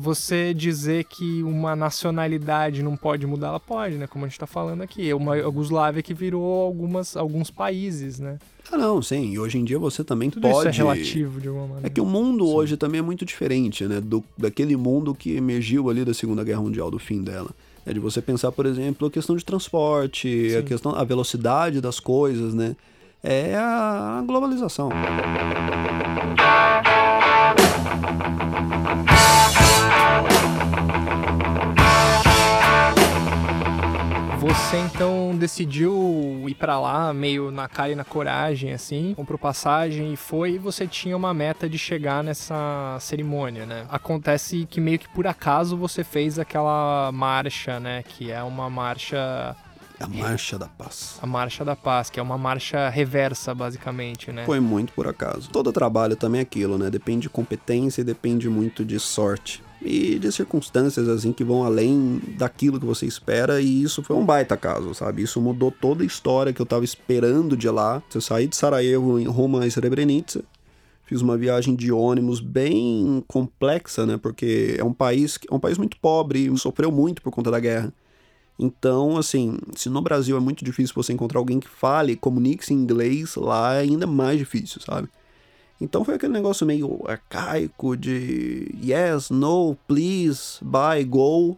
você dizer que uma nacionalidade não pode mudar, ela pode, né? Como a gente tá falando aqui. É uma Yugoslávia que virou algumas, alguns países, né? Ah, não, sim. E hoje em dia você também Tudo pode. isso é relativo de alguma maneira. É que o mundo hoje também é muito diferente, né? Do, daquele mundo que emergiu ali da Segunda Guerra Mundial, do fim dela. É de você pensar, por exemplo, a questão de transporte, a Sim. questão, a velocidade das coisas, né? É a globalização. Você então decidiu ir pra lá meio na cara e na coragem, assim, comprou passagem e foi, e você tinha uma meta de chegar nessa cerimônia, né? Acontece que meio que por acaso você fez aquela marcha, né? Que é uma marcha. A Marcha da Paz. A Marcha da Paz, que é uma marcha reversa, basicamente, né? Foi muito por acaso. Todo trabalho também é aquilo, né? Depende de competência e depende muito de sorte. E de circunstâncias, assim, que vão além daquilo que você espera. E isso foi um baita caso, sabe? Isso mudou toda a história que eu tava esperando de lá. Eu saí de Sarajevo em rumo a Srebrenica. Fiz uma viagem de ônibus bem complexa, né? Porque é um país, é um país muito pobre e sofreu muito por conta da guerra. Então, assim, se no Brasil é muito difícil você encontrar alguém que fale, comunique-se em inglês, lá é ainda mais difícil, sabe? Então foi aquele negócio meio arcaico de yes, no, please, bye, go.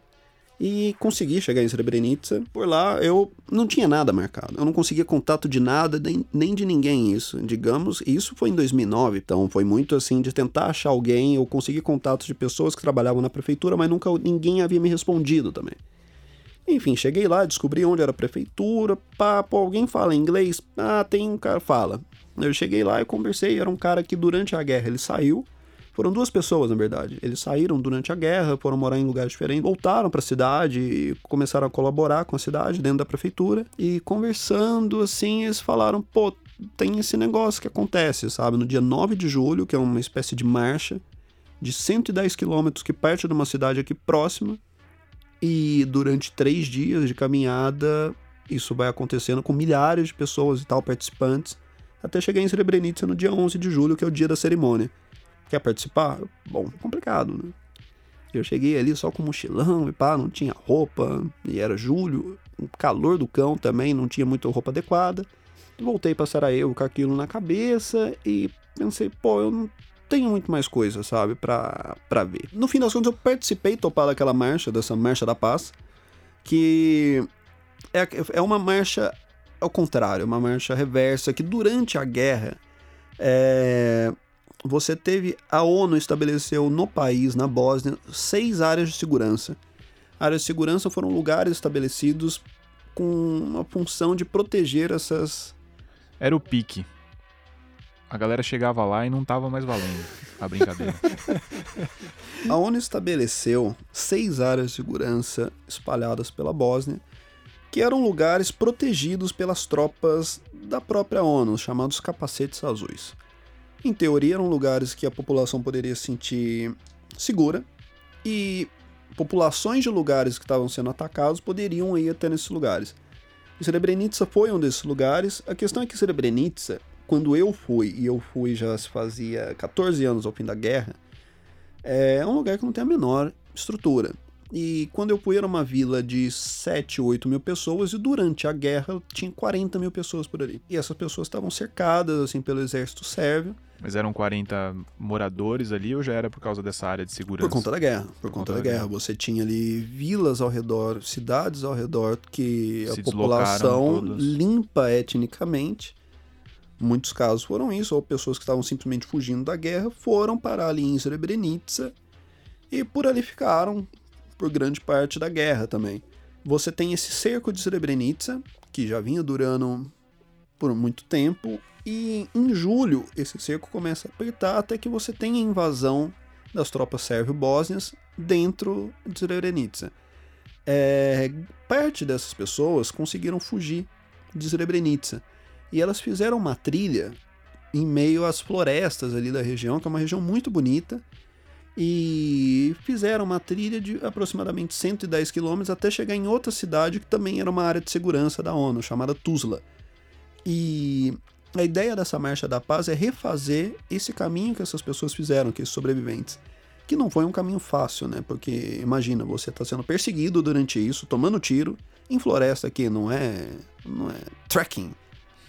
E consegui chegar em Srebrenica. Por lá eu não tinha nada marcado. Eu não conseguia contato de nada, nem, de ninguém isso. Digamos, isso foi em 2009, então foi muito assim de tentar achar alguém. Eu consegui contatos de pessoas que trabalhavam na prefeitura, mas nunca ninguém havia me respondido também. Enfim, cheguei lá, descobri onde era a prefeitura. Pá, pô, alguém fala inglês? Ah, tem um cara fala. Eu cheguei lá e conversei. Era um cara que durante a guerra ele saiu. Foram duas pessoas, na verdade. Eles saíram durante a guerra, foram morar em lugares diferentes, voltaram para a cidade e começaram a colaborar com a cidade dentro da prefeitura. E conversando, assim, eles falaram: pô, tem esse negócio que acontece, sabe? No dia 9 de julho, que é uma espécie de marcha de 110 quilômetros que parte de uma cidade aqui próxima. E durante três dias de caminhada, isso vai acontecendo com milhares de pessoas e tal, participantes, até chegar em Srebrenica no dia 11 de julho, que é o dia da cerimônia. Quer participar? Bom, complicado, né? Eu cheguei ali só com mochilão e pá, não tinha roupa, e era julho, o calor do cão também, não tinha muita roupa adequada. Voltei pra Sarajevo com aquilo na cabeça e pensei, pô, eu não tenho muito mais coisa, sabe, pra, pra ver. No fim das contas, eu participei topar daquela marcha, dessa Marcha da Paz, que é, é uma marcha ao contrário, uma marcha reversa, que durante a guerra, é, você teve, a ONU estabeleceu no país, na Bósnia, seis áreas de segurança. Áreas de segurança foram lugares estabelecidos com uma função de proteger essas Era o pique. A galera chegava lá e não tava mais valendo a brincadeira. A ONU estabeleceu seis áreas de segurança espalhadas pela Bósnia, que eram lugares protegidos pelas tropas da própria ONU, chamados capacetes azuis. Em teoria, eram lugares que a população poderia se sentir segura e populações de lugares que estavam sendo atacados poderiam ir até nesses lugares. E Srebrenica foi um desses lugares. A questão é que Srebrenica, quando eu fui, e eu fui já se fazia 14 anos ao fim da guerra, é um lugar que não tem a menor estrutura. E quando eu fui era uma vila de 7, 8 mil pessoas e durante a guerra tinha 40 mil pessoas por ali. E essas pessoas estavam cercadas assim pelo exército sérvio Mas eram 40 moradores ali ou já era por causa dessa área de segurança? por conta da guerra. Por, conta, da, guerra. Você tinha ali vilas ao redor, cidades ao redor que Se a população todas. limpa etnicamente. Muitos casos foram isso, ou pessoas que estavam simplesmente fugindo da guerra foram parar ali em Srebrenica e por ali ficaram por grande parte da guerra também. Você tem esse cerco de Srebrenica, que já vinha durando por muito tempo, e em julho esse cerco começa a apertar até que você tem a invasão das tropas sérvio-bósnias dentro de Srebrenica. É, parte dessas pessoas conseguiram fugir de Srebrenica e elas fizeram uma trilha em meio às florestas ali da região, que é uma região muito bonita, e fizeram uma trilha de aproximadamente 110 quilômetros até chegar em outra cidade que também era uma área de segurança da ONU, chamada Tuzla. E a ideia dessa Marcha da Paz é refazer esse caminho que essas pessoas fizeram, que esses sobreviventes. Que não foi um caminho fácil, né? Porque imagina, você está sendo perseguido durante isso, tomando tiro, em floresta que não é, não é trekking.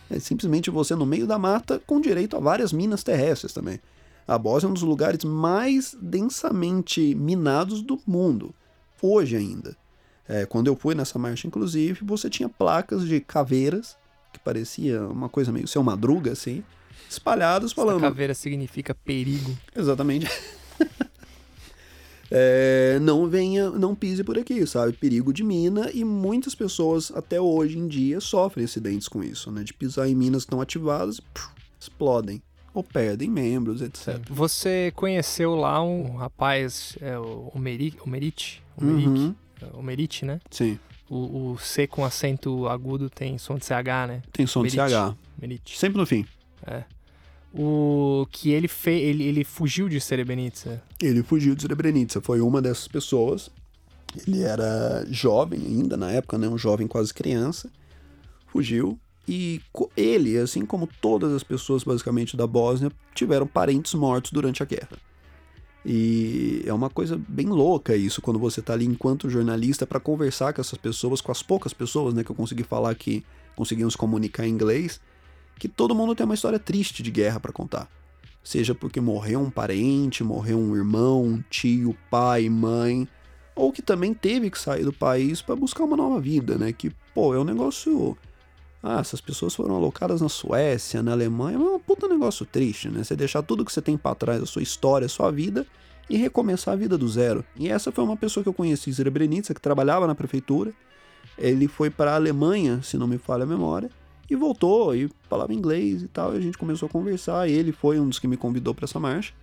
É simplesmente você no meio da mata com direito a várias minas terrestres também. A Bósnia é um dos lugares mais densamente minados do mundo, hoje ainda. É, quando eu fui nessa marcha, inclusive, você tinha placas de caveiras, que parecia uma coisa meio seu madruga, assim, espalhadas falando. Essa caveira significa perigo. Exatamente. É, não venha, não pise por aqui, sabe? Perigo de mina e muitas pessoas até hoje em dia sofrem acidentes com isso, né? De pisar em minas que estão ativadas, puf, explodem ou perdem membros, etc. Você conheceu lá um rapaz, é, o Omeri- Omerite? Omeric? Uhum, É, Omerite, né? sim, O, o C com acento agudo tem som de CH, né? tem som de Merite. CH. Omerite. Sempre no fim. O que ele fez, ele, ele fugiu de Srebrenica. Ele fugiu de Srebrenica, foi uma dessas pessoas. Ele era jovem ainda na época, né? Um jovem quase criança. Fugiu e ele, assim como todas as pessoas basicamente da Bósnia, tiveram parentes mortos durante a guerra. E é uma coisa bem louca isso quando você tá ali enquanto jornalista para conversar com essas pessoas, com as poucas pessoas, né, que eu consegui falar que conseguiam se comunicar em inglês, que todo mundo tem uma história triste de guerra para contar. Seja porque morreu um parente, morreu um irmão, um tio, pai, mãe, ou que também teve que sair do país para buscar uma nova vida, né? Que, pô, é um negócio. Ah, essas pessoas foram alocadas na Suécia, na Alemanha, é um puta negócio triste, né? Você deixar tudo que você tem para trás, a sua história, a sua vida, e recomeçar a vida do zero. E essa foi uma pessoa que eu conheci em Srebrenica, que trabalhava na prefeitura. Ele foi para a Alemanha, se não me falha a memória, e voltou e falava inglês e tal. E a gente começou a conversar. E ele foi um dos que me convidou para essa marcha.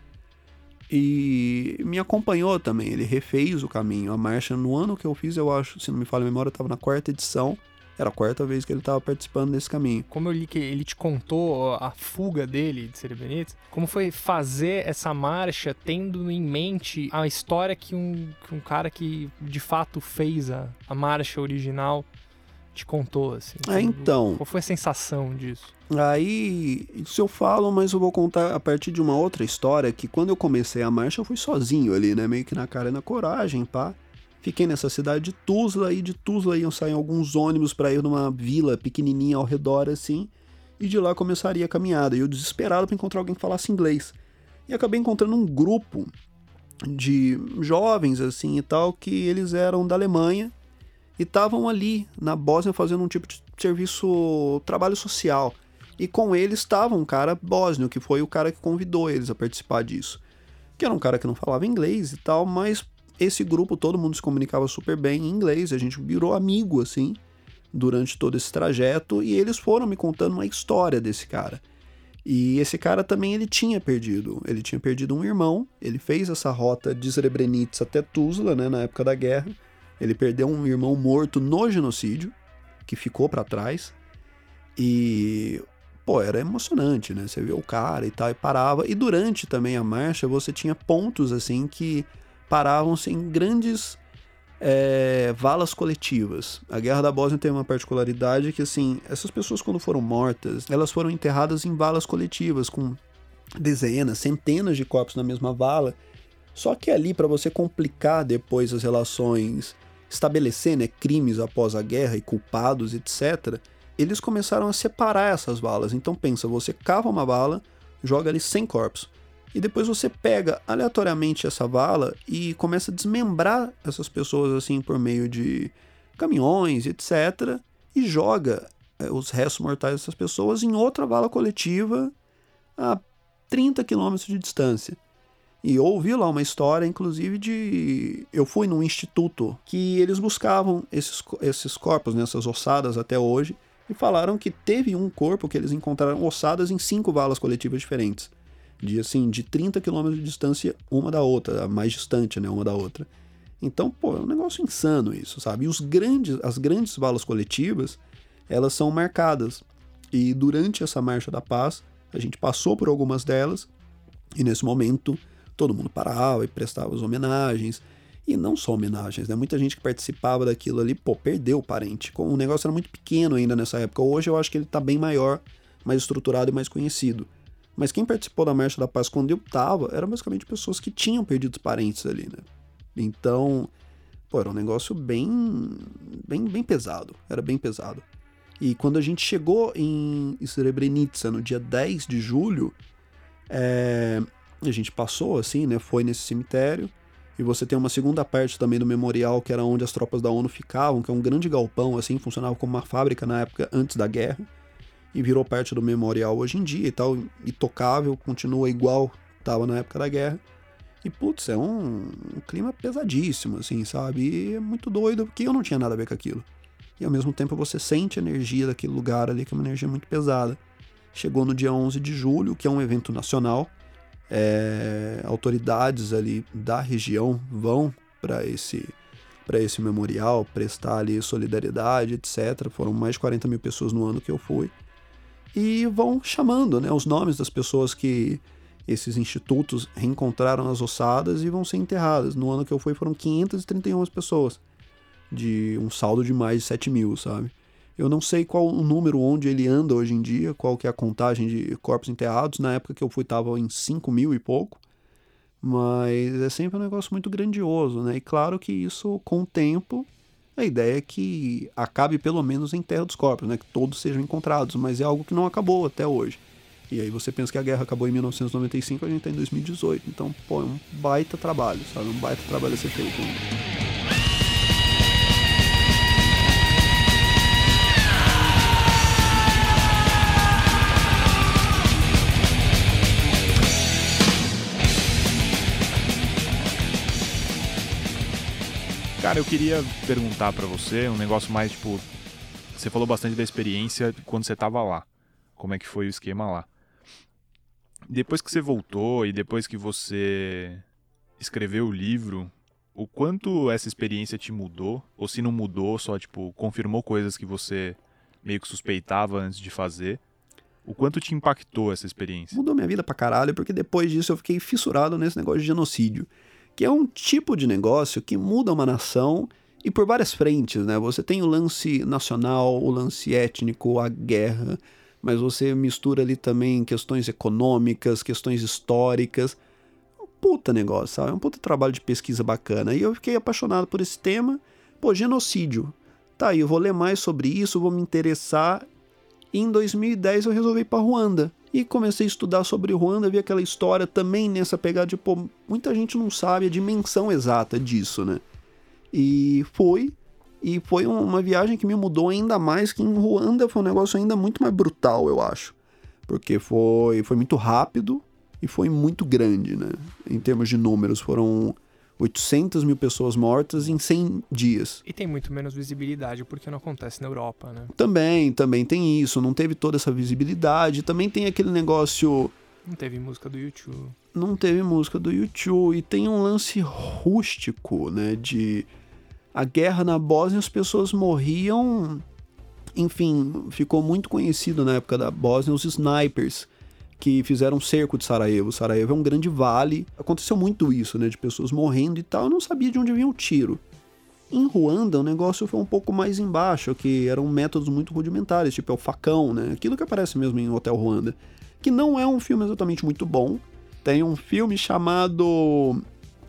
E me acompanhou também. Ele refez o caminho. A marcha, no ano que eu fiz, eu acho, se não me falha a memória, estava na quarta edição. Era a quarta vez que ele estava participando desse caminho. Como eu li que ele te contou a fuga dele de Srebrenica, como foi fazer essa marcha tendo em mente a história que um, que um cara que de fato fez a, a marcha original te contou, assim. É, então. Qual foi a sensação disso? Aí, isso eu falo, mas eu vou contar a partir de uma outra história que quando eu comecei a marcha eu fui sozinho ali, né? Meio que na cara e na coragem, pá. Fiquei nessa cidade de Tuzla e de Tuzla iam sair alguns ônibus para ir numa vila pequenininha ao redor assim. E de lá começaria a caminhada. E eu desesperado para encontrar alguém que falasse inglês. E acabei encontrando um grupo de jovens assim e tal que eles eram da Alemanha e estavam ali na Bósnia fazendo um tipo de serviço, trabalho social. E com eles estava um cara bósnio, que foi o cara que convidou eles a participar disso. Que era um cara que não falava inglês e tal, mas esse grupo todo mundo se comunicava super bem em inglês, a gente virou amigo assim durante todo esse trajeto e eles foram me contando uma história desse cara. E esse cara também ele tinha perdido, ele tinha perdido um irmão, ele fez essa rota de Srebrenica até Tuzla, né, na época da guerra. Ele perdeu um irmão morto no genocídio, que ficou para trás. E pô, era emocionante, né? Você vê o cara e tal, e parava. E durante também a marcha, você tinha pontos assim que paravam-se em grandes é, valas coletivas. A Guerra da Bósnia tem uma particularidade que, assim, essas pessoas quando foram mortas, elas foram enterradas em valas coletivas, com dezenas, centenas de corpos na mesma vala. Só que ali, para você complicar depois as relações, estabelecer né, crimes após a guerra e culpados, etc., eles começaram a separar essas valas. Então pensa, você cava uma vala, joga ali 100 corpos. E depois você pega aleatoriamente essa vala e começa a desmembrar essas pessoas assim por meio de caminhões, etc. E joga é, os restos mortais dessas pessoas em outra vala coletiva a 30 quilômetros de distância. E ouvi lá uma história, inclusive, de. Eu fui num instituto que eles buscavam esses, esses corpos, nessas ossadas até hoje, e falaram que teve um corpo que eles encontraram ossadas em cinco valas coletivas diferentes. De assim, de 30 quilômetros de distância uma da outra, a mais distante, né, uma da outra. Então, pô, é um negócio insano isso, sabe? E os grandes, as grandes valas coletivas, elas são marcadas. E durante essa marcha da paz, a gente passou por algumas delas, e nesse momento todo mundo parava e prestava as homenagens. E não só homenagens, né? Muita gente que participava daquilo ali, pô, perdeu o parente. O negócio era muito pequeno ainda nessa época. Hoje eu acho que ele tá bem maior, mais estruturado e mais conhecido. Mas quem participou da Marcha da Paz quando eu tava, eram basicamente pessoas que tinham perdido os parentes ali, né? Então, pô, era um negócio bem, bem, bem pesado. Era bem pesado. E quando a gente chegou em Srebrenica no dia 10 de julho, é, a gente passou assim, né? Foi nesse cemitério. E você tem uma segunda parte também do memorial, que era onde as tropas da ONU ficavam, que é um grande galpão, assim, funcionava como uma fábrica na época antes da guerra. E virou parte do memorial hoje em dia e tal, intocável, continua igual estava na época da guerra. E, putz, é um, um, clima pesadíssimo, assim, sabe? E é muito doido, porque eu não tinha nada a ver com aquilo. E ao mesmo tempo você sente a energia daquele lugar ali, que é uma energia muito pesada. Chegou no dia 11 de julho, que é um evento nacional, é, autoridades ali da região vão para esse para esse memorial, prestar ali solidariedade, etc. Foram mais de 40 mil pessoas no ano que eu fui. E vão chamando né, os nomes das pessoas que esses institutos reencontraram nas ossadas e vão ser enterradas. No ano que eu fui foram 531 pessoas, de um saldo de mais de 7 mil, sabe? Eu não sei qual o número onde ele anda hoje em dia, qual que é a contagem de corpos enterrados. Na época que eu fui estava em 5 mil e pouco. Mas é sempre um negócio muito grandioso, né? E claro que isso, com o tempo, a ideia é que acabe pelo menos em terra dos corpos, né? Que todos sejam encontrados, mas é algo que não acabou até hoje. E aí você pensa que a guerra acabou em 1995, a gente está em 2018. Então, pô, é um baita trabalho, sabe? Um baita trabalho a ser feito. Cara, eu queria perguntar para você um negócio mais tipo. Você falou bastante da experiência quando você tava lá. Como é que foi o esquema lá? Depois que você voltou e depois que você escreveu o livro, o quanto essa experiência te mudou? Ou se não mudou, só tipo confirmou coisas que você meio que suspeitava antes de fazer? O quanto te impactou essa experiência? Mudou minha vida pra caralho, porque depois disso eu fiquei fissurado nesse negócio de genocídio que é um tipo de negócio que muda uma nação e por várias frentes, né? Você tem o lance nacional, o lance étnico, a guerra, mas você mistura ali também questões econômicas, questões históricas. Um puta negócio, sabe? É um puta trabalho de pesquisa bacana. E eu fiquei apaixonado por esse tema. Pô, genocídio. Tá, eu vou ler mais sobre isso, vou me interessar. E em 2010 eu resolvi ir para Ruanda. E comecei a estudar sobre Ruanda, vi aquela história também nessa pegada de, pô, muita gente não sabe a dimensão exata disso, né? E foi, e foi uma viagem que me mudou ainda mais, que em Ruanda foi um negócio ainda muito mais brutal, eu acho. Porque foi, foi muito rápido e foi muito grande, né? Em termos de números, foram 800 mil pessoas mortas em 100 dias. E tem muito menos visibilidade porque não acontece na Europa, né? Também, também tem isso. Não teve toda essa visibilidade. Também tem aquele negócio. Não teve música do YouTube. Não teve música do YouTube. E tem um lance rústico, né? De. A guerra na Bósnia, as pessoas morriam. Enfim, ficou muito conhecido na época da Bósnia os snipers que fizeram um cerco de Sarajevo. Sarajevo é um grande vale. Aconteceu muito isso, né? De pessoas morrendo e tal. Eu não sabia de onde vinha o tiro. Em Ruanda, o negócio foi um pouco mais embaixo, que eram métodos muito rudimentares, tipo é o facão, né? Aquilo que aparece mesmo em Hotel Ruanda. Que não é um filme exatamente muito bom. Tem um filme chamado.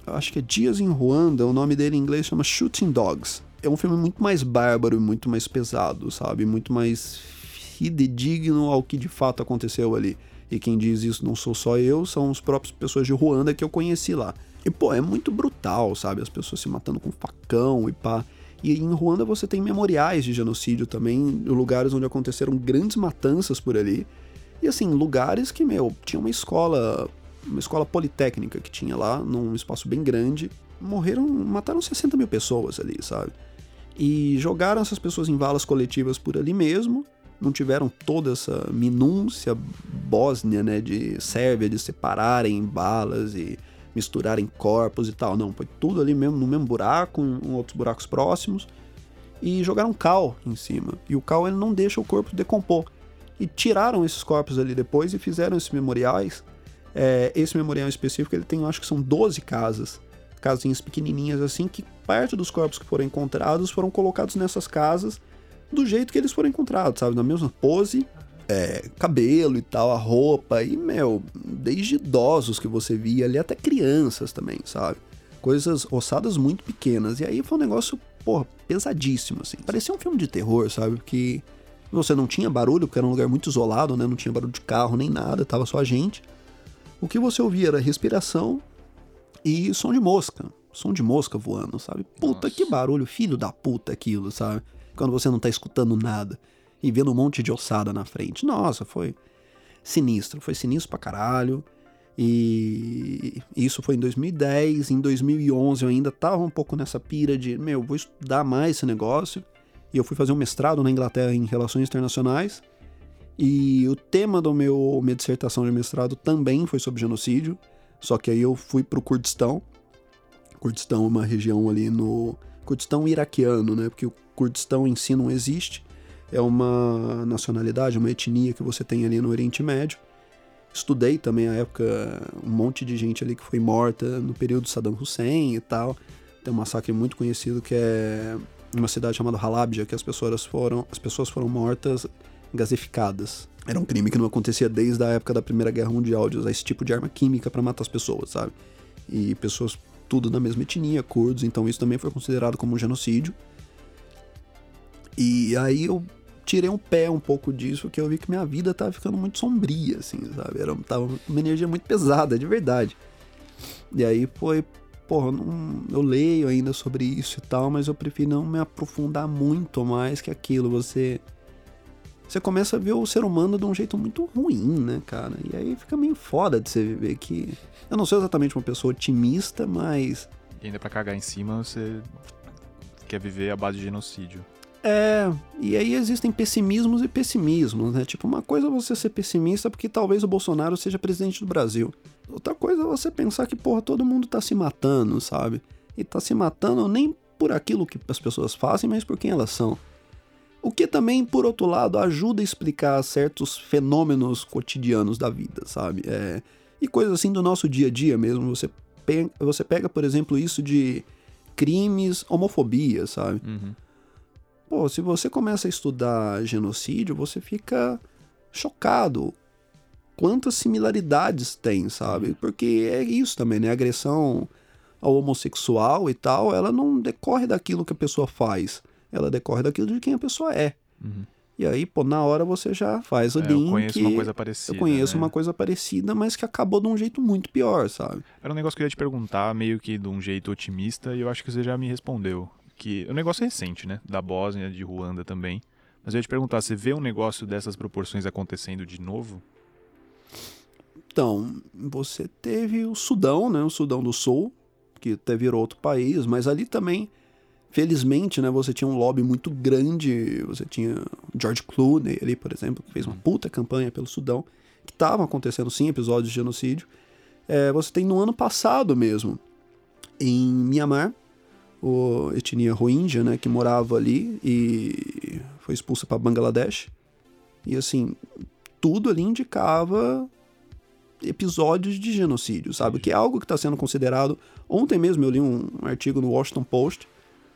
Acho que é Dias em Ruanda, o nome dele em inglês chama Shooting Dogs. É um filme muito mais bárbaro e muito mais pesado, sabe? Muito mais fidedigno ao que de fato aconteceu ali. E quem diz isso não sou só eu, são as próprias pessoas de Ruanda que eu conheci lá. E, pô, é muito brutal, sabe? As pessoas se matando com facão e pá. E em Ruanda você tem memoriais de genocídio também, lugares onde aconteceram grandes matanças por ali. E assim, lugares que, meu, tinha uma escola, uma escola politécnica que tinha lá, num espaço bem grande. Morreram, mataram 60 mil pessoas ali, sabe? E jogaram essas pessoas em valas coletivas por ali mesmo não tiveram toda essa minúcia bósnia, né, de Sérvia, de separarem balas e misturarem corpos e tal. Não, foi tudo ali mesmo no mesmo buraco, em outros buracos próximos, e jogaram cal em cima. E o cal ele não deixa o corpo decompor. E tiraram esses corpos ali depois e fizeram esses memoriais É, esse memorial em específico, ele tem, acho que são 12 casas, casinhas pequenininhas assim, que parte dos corpos que foram encontrados foram colocados nessas casas do jeito que eles foram encontrados, sabe? Na mesma pose, é, cabelo e tal, a roupa, e, meu, desde idosos que você via ali até crianças também, sabe? Coisas ossadas muito pequenas. E aí foi um negócio, porra, pesadíssimo, assim. Parecia um filme de terror, sabe? Porque você não tinha barulho, porque era um lugar muito isolado, né? Não tinha barulho de carro nem nada, tava só a gente. O que você ouvia era respiração e som de mosca. Som de mosca voando, sabe? Puta, Nossa. que barulho, filho da puta aquilo, sabe? Quando você não tá escutando nada e vendo um monte de ossada na frente. Nossa, foi sinistro, foi sinistro pra caralho. E isso foi em 2010, em 2011 eu ainda tava um pouco nessa pira de, meu, vou estudar mais esse negócio. E eu fui fazer um mestrado na Inglaterra em Relações Internacionais. E o tema do meu minha dissertação de mestrado também foi sobre genocídio, só que aí eu fui pro Kurdistão. Kurdistão é uma região ali no Kurdistão iraquiano, né? Porque o Kurdistão em si não existe. É uma nacionalidade, uma etnia que você tem ali no Oriente Médio. Estudei também a época um monte de gente ali que foi morta no período Saddam Hussein e tal. Tem um massacre muito conhecido que é uma cidade chamada Halabja, que as pessoas foram, as pessoas foram mortas gasificadas. Era um crime que não acontecia desde a época da Primeira Guerra Mundial, de usar esse tipo de arma química para matar as pessoas, sabe? E pessoas tudo da mesma etnia, curdos, então isso também foi considerado como um genocídio. E aí eu tirei um pé um pouco disso, porque eu vi que minha vida tava ficando muito sombria, assim, sabe? Era, tava uma energia muito pesada, de verdade. E aí foi, porra, não, eu leio ainda sobre isso e tal, mas eu prefiro não me aprofundar muito mais que aquilo. Você. Você começa a ver o ser humano de um jeito muito ruim, né, cara? E aí fica meio foda de você viver que. Eu não sou exatamente uma pessoa otimista, mas. E ainda pra cagar em cima, você quer viver à base de genocídio. É, e aí existem pessimismos e pessimismos, né? Tipo, uma coisa é você ser pessimista porque talvez o Bolsonaro seja presidente do Brasil. Outra coisa é você pensar que, porra, todo mundo tá se matando, sabe? E tá se matando nem por aquilo que as pessoas fazem, mas por quem elas são. O que também, por outro lado, ajuda a explicar certos fenômenos cotidianos da vida, sabe? É, e coisas assim do nosso dia a dia mesmo. Você pega, você pega, por exemplo, isso de crimes, homofobia, sabe? Uhum. Pô, se você começa a estudar genocídio, você fica chocado quantas similaridades tem, sabe? Porque é isso também, né? A agressão ao homossexual e tal, ela não decorre daquilo que a pessoa faz, ela decorre daquilo de quem a pessoa é. Uhum. E aí, pô, na hora você já faz o É, link. eu conheço uma coisa parecida. Eu conheço né? uma coisa parecida, mas que acabou de um jeito muito pior, sabe? Era um negócio que eu ia te perguntar, meio que de um jeito otimista, e eu acho que você já me respondeu. Que é um negócio recente, né? Da Bósnia, de Ruanda também. Mas eu ia te perguntar, você vê um negócio dessas proporções acontecendo de novo? Então, você teve o Sudão, né? O Sudão do Sul, que até virou outro país, mas ali também, felizmente, né? Você tinha um lobby muito grande. Você tinha George Clooney ali, por exemplo, que fez uma puta campanha pelo Sudão, que estavam acontecendo sim episódios de genocídio. É, você tem no ano passado mesmo, em Mianmar, o etnia Rohingya, né? Que morava ali e foi expulsa para Bangladesh. E assim, tudo ali indicava episódios de genocídio, sabe? Que é algo que está sendo considerado. Ontem mesmo eu li um artigo no Washington Post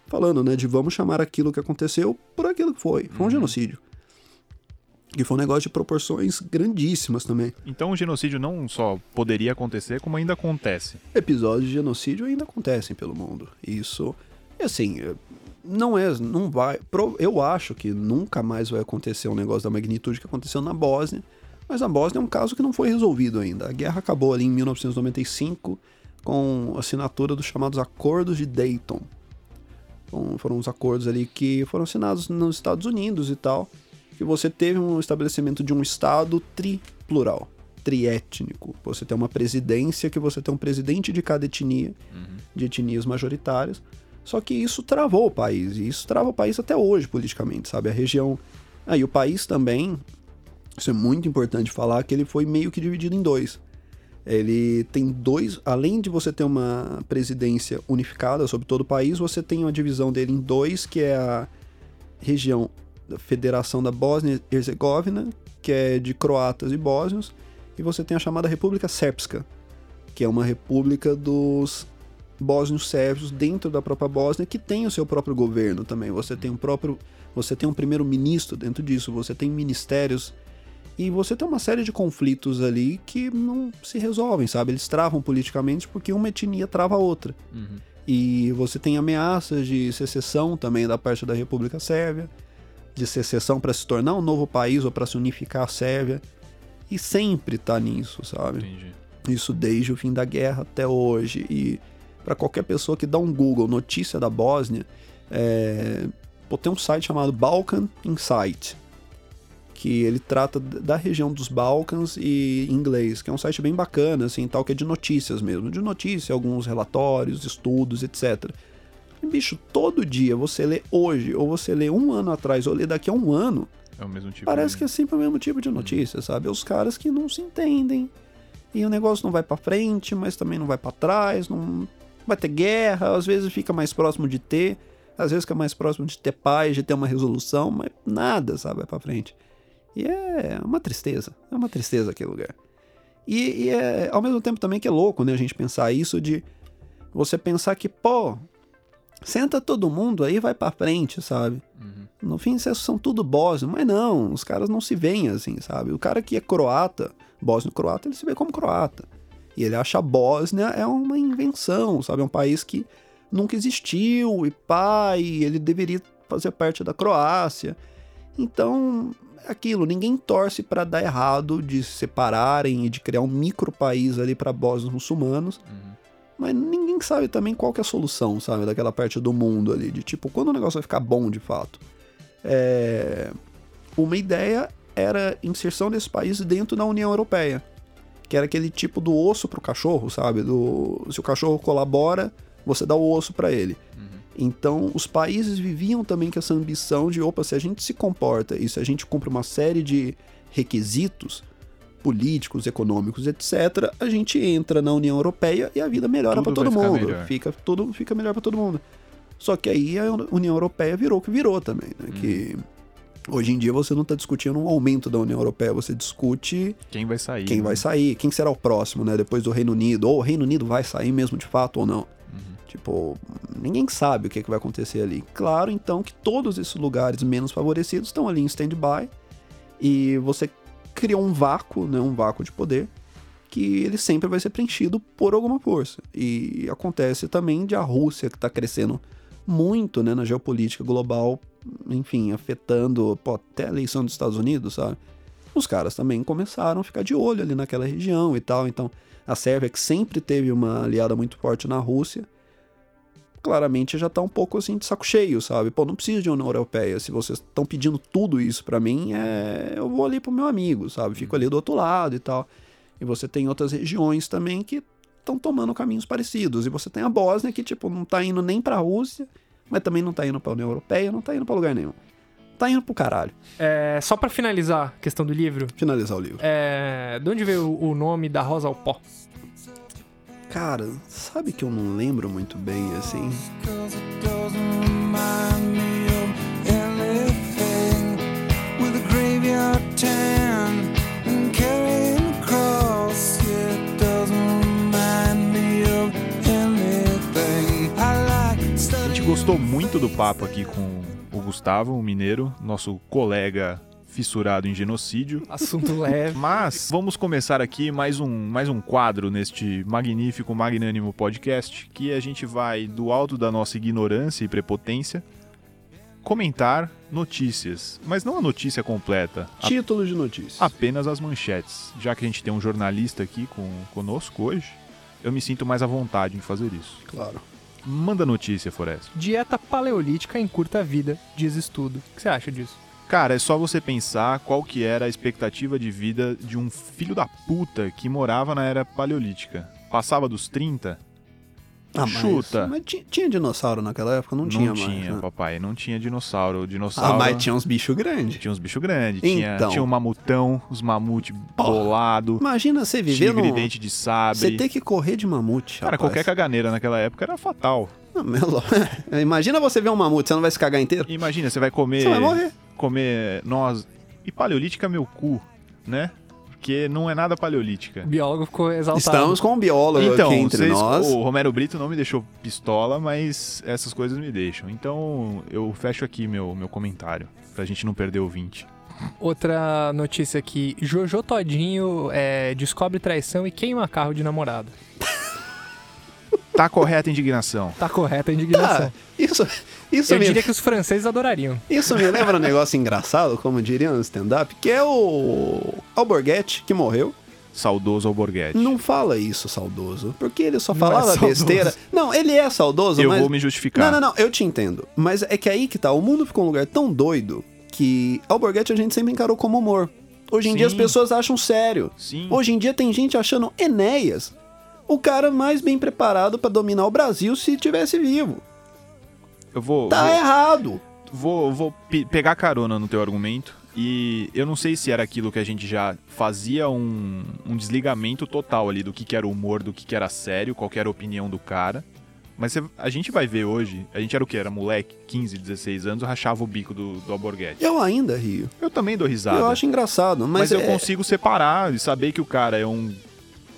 falando, né, de vamos chamar aquilo que aconteceu por aquilo que foi. Foi um genocídio. Que foi um negócio de proporções grandíssimas também. Então o genocídio não só poderia acontecer, como ainda acontece. Episódios de genocídio ainda acontecem pelo mundo. Isso, assim, não é, não vai. Eu acho que nunca mais vai acontecer um negócio da magnitude que aconteceu na Bósnia. Mas a Bósnia é um caso que não foi resolvido ainda. A guerra acabou ali em 1995 com a assinatura dos chamados Acordos de Dayton. Então, foram uns acordos ali que foram assinados nos Estados Unidos e tal, que você teve um estabelecimento de um Estado triplural, triétnico. Você tem uma presidência que você tem um presidente de cada etnia, de etnias majoritárias. Só que isso travou o país, e isso trava o país até hoje politicamente, sabe? A região. Ah, e o país também, isso é muito importante falar, que ele foi meio que dividido em dois. Ele tem dois, além de você ter uma presidência unificada sobre todo o país, você tem uma divisão dele em dois, que é a região da Federação da Bósnia e Herzegovina, que é de croatas e bósnios, e você tem a chamada República Srpska, que é uma república dos bósnios sérvios dentro da própria Bósnia, que tem o seu próprio governo também. Você tem um próprio, você tem um primeiro-ministro dentro disso, você tem ministérios e você tem uma série de conflitos ali que não se resolvem, sabe? Eles travam politicamente porque uma etnia trava a outra. Uhum. E você tem ameaças de secessão também da parte da República Sérvia, de secessão para se tornar um novo país ou para se unificar a Sérvia. E sempre tá nisso, sabe? Entendi. Isso desde o fim da guerra até hoje. E para qualquer pessoa que dá um Google notícia da Bósnia, é... pô, tem um site chamado Balkan Insight, que ele trata da região dos Balcãs e inglês, que é um site bem bacana, assim, tal, que é de notícias mesmo. De notícia, alguns relatórios, estudos, etc. E, bicho, todo dia você lê hoje, ou você lê um ano atrás, ou lê daqui a um ano, É o mesmo tipo Parece de... que é sempre o mesmo tipo de notícia, sabe? Os caras que não se entendem. E o negócio não vai pra frente, mas também não vai pra trás, não vai ter guerra, às vezes fica mais próximo de ter, às vezes fica mais próximo de ter paz, de ter uma resolução, mas nada, sabe, vai pra frente. E é uma tristeza, é uma tristeza aquele lugar. E, e é ao mesmo tempo também que é louco, né, a gente pensar isso de você pensar que, pô, senta todo mundo aí e vai pra frente, sabe? Uhum. No fim, vocês são tudo bósnio, mas não, os caras não se veem assim, sabe? O cara que é croata, bósnio-croata, ele se vê como croata. E ele acha a Bósnia é uma invenção, sabe? É um país que nunca existiu, e pá, e ele deveria fazer parte da Croácia. Então, é aquilo, ninguém torce pra dar errado de se separarem e de criar um micro país ali pra bósnios muçulmanos. Uhum. Mas ninguém sabe também qual que é a solução, sabe? Daquela parte do mundo ali. De tipo, quando o negócio vai ficar bom de fato. É... Uma ideia era inserção desse país dentro da União Europeia. Que era aquele tipo do osso pro cachorro, sabe? Do... Se o cachorro colabora, você dá o osso para ele. Então, os países viviam também com essa ambição de, opa, se a gente se comporta e se a gente cumpre uma série de requisitos políticos, econômicos, etc., a gente entra na União Europeia e a vida melhora para todo mundo. melhor. Fica tudo fica melhor para todo mundo. Só que aí a União Europeia virou o que virou também, né? Que hoje em dia você não tá discutindo um aumento da União Europeia, você discute Quem vai sair? quem né? vai sair, quem será o próximo, né? Depois do Reino Unido, ou o Reino Unido vai sair mesmo de fato ou não. Tipo, ninguém sabe o que, que vai acontecer ali. Claro, então, que todos esses lugares menos favorecidos estão ali em stand-by e você criou um vácuo, né? Um vácuo de poder que ele sempre vai ser preenchido por alguma força. E acontece também de a Rússia, que está crescendo muito né, na geopolítica global, enfim, afetando pô, até a eleição dos Estados Unidos, sabe? Os caras também começaram a ficar de olho ali naquela região e tal. Então, a Sérvia, que sempre teve uma aliada muito forte na Rússia, claramente já tá um pouco assim de saco cheio, sabe? Pô, não preciso de União Europeia. Se vocês estão pedindo tudo isso pra mim, é... eu vou ali pro meu amigo, sabe? Fico ali do outro lado e tal. E você tem outras regiões também que estão tomando caminhos parecidos. E você tem a Bósnia que, tipo, não tá indo nem pra Rússia, mas também não tá indo pra União Europeia, não tá indo pra lugar nenhum. Tá indo pro caralho. É, só pra finalizar a questão do livro, Finalizar o livro. é, de onde veio o nome da Rosa ao Pó? Cara, sabe que eu não lembro muito bem, assim? A gente gostou muito do papo aqui com o Gustavo, o mineiro, nosso colega fissurado em genocídio. Assunto leve. Mas vamos começar aqui mais um, mais um quadro neste magnífico, magnânimo podcast, que a gente vai, do alto da nossa ignorância e prepotência, comentar notícias. Mas não a notícia completa, a- Título de notícias. apenas as manchetes. Já que a gente tem um jornalista aqui com, conosco hoje, eu me sinto mais à vontade em fazer isso. Claro. Manda notícia, Forest. Dieta paleolítica encurta a vida, diz estudo. O que você acha disso? Cara, é só você pensar qual que era a expectativa de vida de um filho da puta que morava na era paleolítica. Passava dos 30? Ah, mas, Chuta. Mas ti- tinha dinossauro naquela época? Não, tinha mais. né? papai. Não tinha dinossauro. O dinossauro... Ah, mas tinha uns bichos grandes. Tinha uns bichos grandes. Tinha, Então. tinha um mamutão, os mamute Porra. bolado, Imagina você viver tigre no... dente de sabre. Você ter que correr de mamute, Cara, rapaz. qualquer caganeira naquela época era fatal. Não, meu lo- Imagina você ver um mamute, você não vai se cagar inteiro? Imagina, você vai comer... Você vai morrer. Comer nós... E paleolítica é meu cu, né? Porque não é nada paleolítica. O biólogo ficou exaltado. Estamos com um biólogo Então, aqui entre vocês- nós. o Romero Brito não me deixou pistola, mas essas coisas me deixam. Então eu fecho aqui meu, meu comentário, pra gente não perder o 20. Outra notícia aqui. Jojo Todinho é, descobre traição e queima carro de namorada. Tá correta a indignação. Tá correta a indignação. Ah, isso, isso, Eu me, diria que os franceses adorariam. isso me lembra um negócio engraçado, como diriam no stand-up, que é o Alborguete, que morreu. Saudoso Alborguete. Não fala isso, saudoso, porque ele só Não é falava besteira. Não, ele é saudoso, Eu mas... vou me justificar. Não, não, não, eu te entendo. Mas é que aí que tá, o mundo ficou um lugar tão doido que Alborguete a gente sempre encarou como humor. Hoje em dia as Sim. pessoas acham sério. Sim. Hoje em dia tem gente achando Enéas o cara mais bem preparado pra dominar o Brasil se tivesse vivo. Eu vou, Tá vou, errado. vou, vou pe- pegar carona no teu argumento. E eu não sei se era aquilo que a gente já fazia um, um desligamento total ali do que, que era humor, do que, que era sério, qual que era a opinião do cara. Mas a gente vai ver hoje, a gente era o que? Era moleque, 15, 16 anos, rachava o bico do, do Alborguete. Eu ainda rio. Eu também dou risada. Eu acho engraçado, mas, mas eu é- consigo separar e saber que o cara é um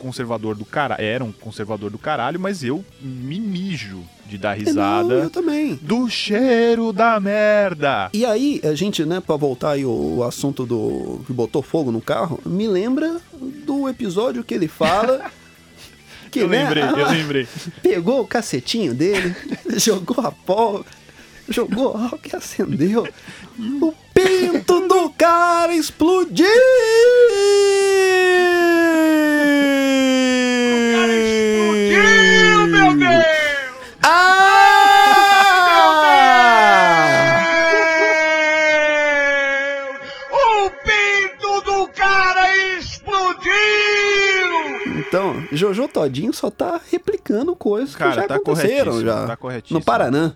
conservador do cara, era um conservador do caralho, mas eu me mijo de dar É, Não, risada eu também. do cheiro da merda. E aí, a gente, né, pra voltar aí o, assunto do que botou fogo no carro, me lembra do episódio que ele fala que, Eu né, lembrei, eu ah, lembrei. pegou o cacetinho dele, jogou a pó, jogou álcool e acendeu. O pinto do cara explodiu, Jojo Todinho só tá replicando coisas que Cara, já tá aconteceram já. tá corretíssimo. no Paraná.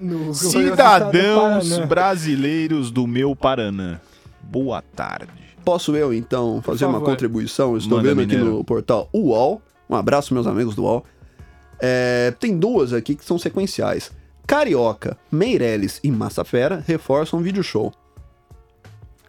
No Cidadãos Paraná. brasileiros do meu Paraná. Boa tarde. Posso eu, então, fazer uma contribuição? Eu Estou Manda, vendo aqui mineiro. no portal UOL. Um abraço, meus amigos do UOL. É, tem duas aqui que são sequenciais. Carioca, Meirelles e Massafera reforçam vídeo show.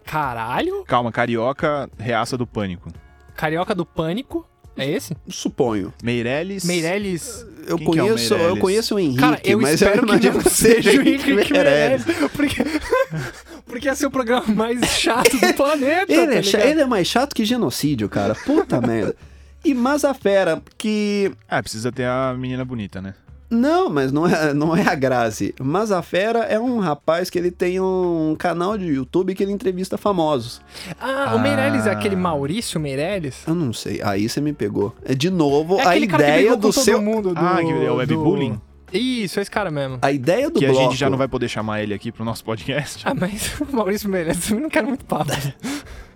Caralho? Calma, carioca, reaça do pânico. Carioca do Pânico? É esse? Suponho. Meirelles. Meirelles. Eu Quem que é o conheço, eu Meirelles? conheço o Henrique, Cara, eu mas espero eu que imagino não que seja o Henrique Meirelles. Porque, porque é o programa mais chato do planeta. Ele, tá é ele é mais chato que genocídio, cara. Puta merda. E Mazafera, que Ah, precisa ter a menina bonita, né? Não, mas não é, não é a Grazi. Mas a Fera é um rapaz que ele tem um canal de YouTube que ele entrevista famosos. Ah, o Meirelles é Ah. aquele Maurício Meirelles? Eu não sei, aí você me pegou. É de novo É a que ideia do com todo seu. mundo. Do, Ah, que é o webbullying? do- Isso, é esse cara mesmo. A ideia do que bloco. a gente já não vai poder chamar ele aqui pro nosso podcast. Ah, mas o Maurício Meirelles, eu não quero muito papo.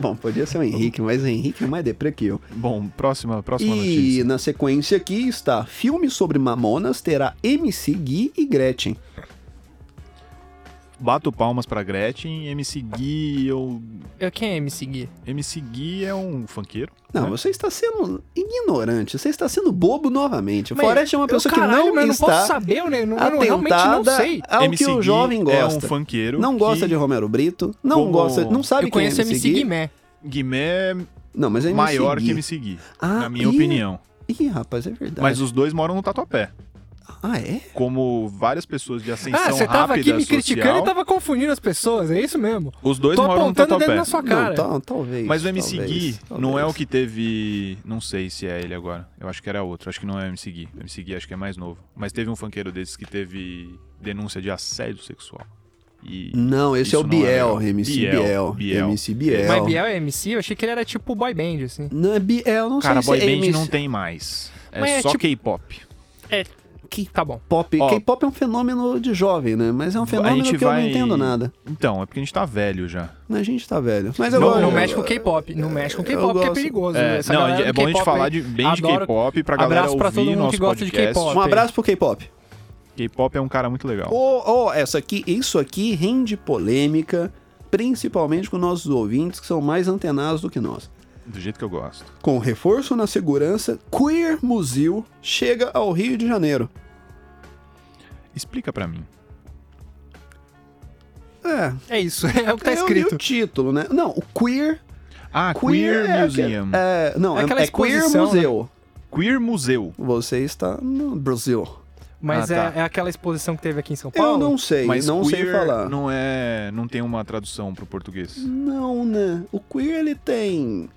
Bom, podia ser o Henrique, mas o Henrique é mais deprê que eu. Bom, próxima, próxima E notícia. na sequência aqui está: filme sobre Mamonas terá MC Gui e Gretchen. Bato palmas pra Gretchen, MC Gui, eu... Eu, quem é me seguir? MC Gui é um funkeiro. Não, né? você está sendo ignorante, você está sendo bobo novamente. O Mas Forrest é uma eu, pessoa caralho, que mas eu não não posso está saber, eu, né? eu, não, eu não- realmente não sei. ao MC que o Gui jovem é um gosta. funkeiro não gosta que de Romero Brito, não Como- gosta, não sabe Eu quem conheço é MC MC Gui. Guimé. Guimé é Não, mas é MC maior Gui. que MC Gui, Ah, na minha ih, opinião. Ih, rapaz, é verdade. Mas os dois moram no Tatuapé. Ah, é? Como várias pessoas de ascensão Ah, você tava rápida aqui me social, criticando e tava confundindo as pessoas, é isso mesmo? os dois Tô moram no apontando o dedo Tatuapé. na sua cara. Não, tal- talvez. Mas o MC talvez, Gui talvez. não é o que teve. Não sei se é ele agora. Eu acho que era outro. Acho que não é o MC Gui. O MC Gui acho que é mais novo. Mas teve um funkeiro desses que teve denúncia de assédio sexual. E Não, esse é o não é Biel, legal. MC Biel, Biel. Biel. MC Biel. Mas Biel é MC? Eu achei que ele era tipo boy band, assim. Não é Biel, não Cara, sei boy se é band MC... não tem mais. É Mas é só tipo- K-pop. Que tá bom. Pop. Ó. K-pop é um fenômeno de jovem, né? Mas é um A fenômeno gente que eu vai- não entendo nada. Então, é porque a gente tá velho já. A gente tá velho. Mas eu Não, gosto- Não mexe com K-pop. Não mexe com eu K-pop, que é perigoso. É, Essa não, galera é bom a gente K-pop falar de, bem de K-pop pra galera Abraço pra ouvir todo mundo que gosta de podcast. K-pop. Um abraço pro K-pop. K-pop é um cara muito legal. Ô, ô, essa aqui, isso aqui rende polêmica, principalmente com nossos ouvintes que são mais antenados do que nós. Do jeito que eu gosto. Com reforço na segurança, Queer Museu chega ao Rio de Janeiro. Explica pra mim. É, É isso, é o que tá eu li escrito. o título, né? Não, o Queer Ah, Queer, é Museum. aquele- É, não, É é, aquela é Queer exposição, né? Museu. Queer Museu. Você está no Brasil. Mas Ah, é, tá. é aquela exposição que teve aqui em São Paulo? Eu não sei, Mas não sei queer falar. não é, não tem uma tradução pro português. Não, né? O queer ele tem.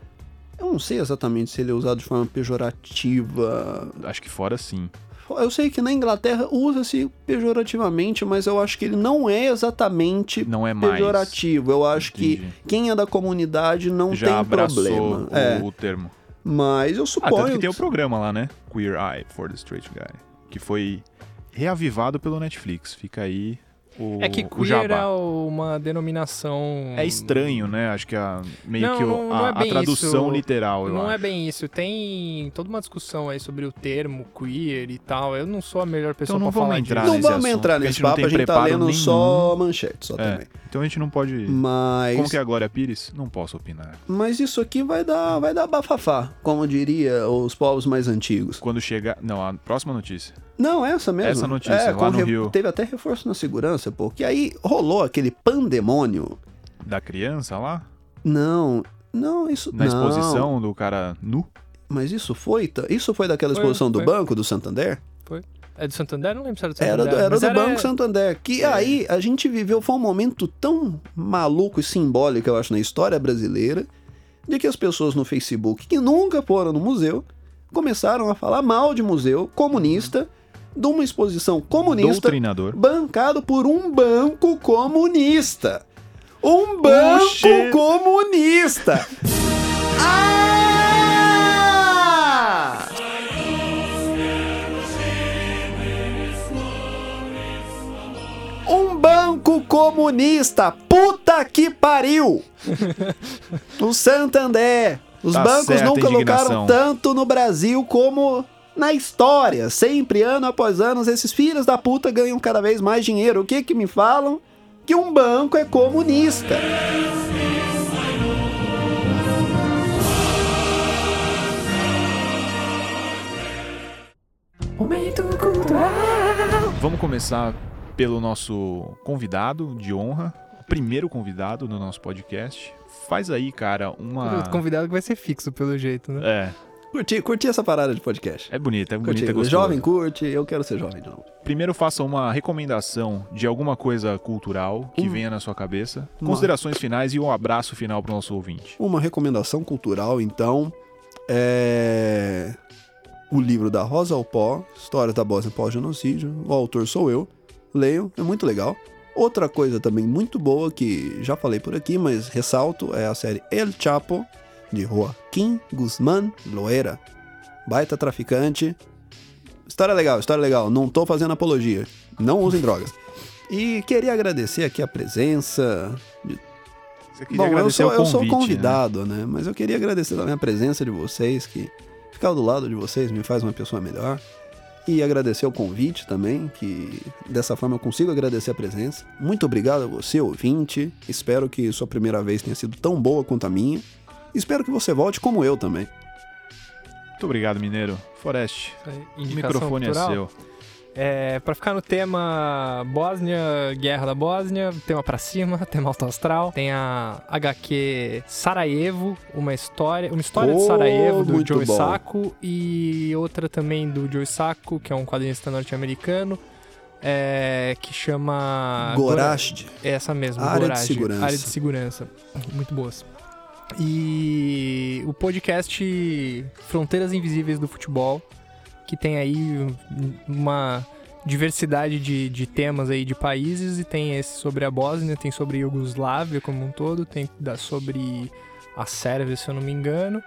Eu não sei exatamente se ele é usado de forma pejorativa. Acho que fora sim. Eu sei que na Inglaterra usa-se pejorativamente, mas eu acho que ele não é exatamente Não é mais. pejorativo. Eu acho Entendi. que quem é da comunidade não Já tem problema. o, É, o termo. mas eu Ah, suponho. tanto que tem o programa lá, né? Queer Eye for the Straight Guy. Que foi reavivado pelo Netflix. Fica aí o, É que o queer jabá. é uma denominação... É estranho, né? Acho que a, meio Não, que o- não- não a, é a tradução isso. literal, eu Não é acho. bem isso. Tem toda uma discussão aí sobre o termo queer e tal. Eu não sou a melhor pessoa Então pra falar entrar disso. Não nesse vamos assunto, entrar porque a nesse gente não papo, a gente tá lendo nenhum. só manchete, só É, também. então a gente não pode... Mas. Como que é a Glória Pires? Não posso opinar. Mas isso aqui vai dar, vai dar bafafá, como diria os povos mais antigos. Quando chegar... Não, a próxima notícia. Não, essa mesmo. Essa notícia, é, lá no re- Rio. Teve até reforço na segurança, porque aí rolou aquele pandemônio. Da criança lá? Não, não, isso Na não. exposição do cara nu? Mas isso foi, isso foi daquela Foi, exposição do foi. banco do Santander? É do Santander? Não lembro se era do Era Santander. do, era do Banco Santander. Que aí a gente viveu, foi um momento tão maluco e simbólico, eu acho, na história brasileira, de que as pessoas no Facebook, que nunca foram no museu, começaram a falar mal de museu comunista, de uma exposição comunista, bancado por um banco comunista. Um banco Oxê. comunista! ah! Um banco comunista! Puta que pariu! o Santander. Os Tá bancos nunca lucraram indignação. tanto no Brasil como na história. Sempre, ano após ano, esses filhos da puta ganham cada vez mais dinheiro. O que que me falam? Que um banco é comunista. Vamos começar pelo nosso convidado de honra, o primeiro convidado do nosso podcast. Faz aí, cara, uma. O convidado que vai ser fixo, pelo jeito, né? É, Curti, curti essa parada de podcast. é bonita, é bonita, Curti. é O jovem curte, eu quero ser jovem de novo. Primeiro faça uma recomendação de alguma coisa cultural que Hum. venha na sua cabeça, Uma- considerações finais e um abraço final pro nosso ouvinte. Uma recomendação cultural, então, é o livro da Rosa ao Pó, Histórias da Bósnia pós-genocídio. O autor sou eu. Leiam, é muito legal. Outra coisa também muito boa que já falei por aqui, mas ressalto, é a série El Chapo, de Joaquim Guzmán Loera. Baita traficante. História legal, história legal. Não tô fazendo apologia. Não usem drogas. E queria agradecer aqui a presença de Bom, eu sou, o eu sou convite, né? convidado, né? Mas eu queria agradecer também a presença de vocês, que ficar do lado de vocês me faz uma pessoa melhor. E agradecer o convite também, que dessa forma eu consigo agradecer a presença. Muito obrigado a você, ouvinte. Espero que sua primeira vez tenha sido tão boa quanto a minha. Espero que você volte como eu também. Muito obrigado, Mineiro. Forest, o microfone cultural. é seu. É, pra ficar no tema Bósnia, Guerra da Bósnia, tema pra cima, tema alto astral. Tem a HQ Sarajevo, uma história, uma história de Oh, Sarajevo do Joe bom. Sacco e outra também do Joe Sacco, que é um quadrinista norte-americano, é, que chama Gorashd. É essa mesmo, Área de Gorage, segurança. Área de segurança. Muito boas. E o podcast Fronteiras Invisíveis do Futebol, que tem aí um- uma diversidade de, de temas aí de países, e tem esse sobre a Bósnia, tem sobre a Iugoslávia como um todo, tem da sobre a Sérvia, se eu não me engano.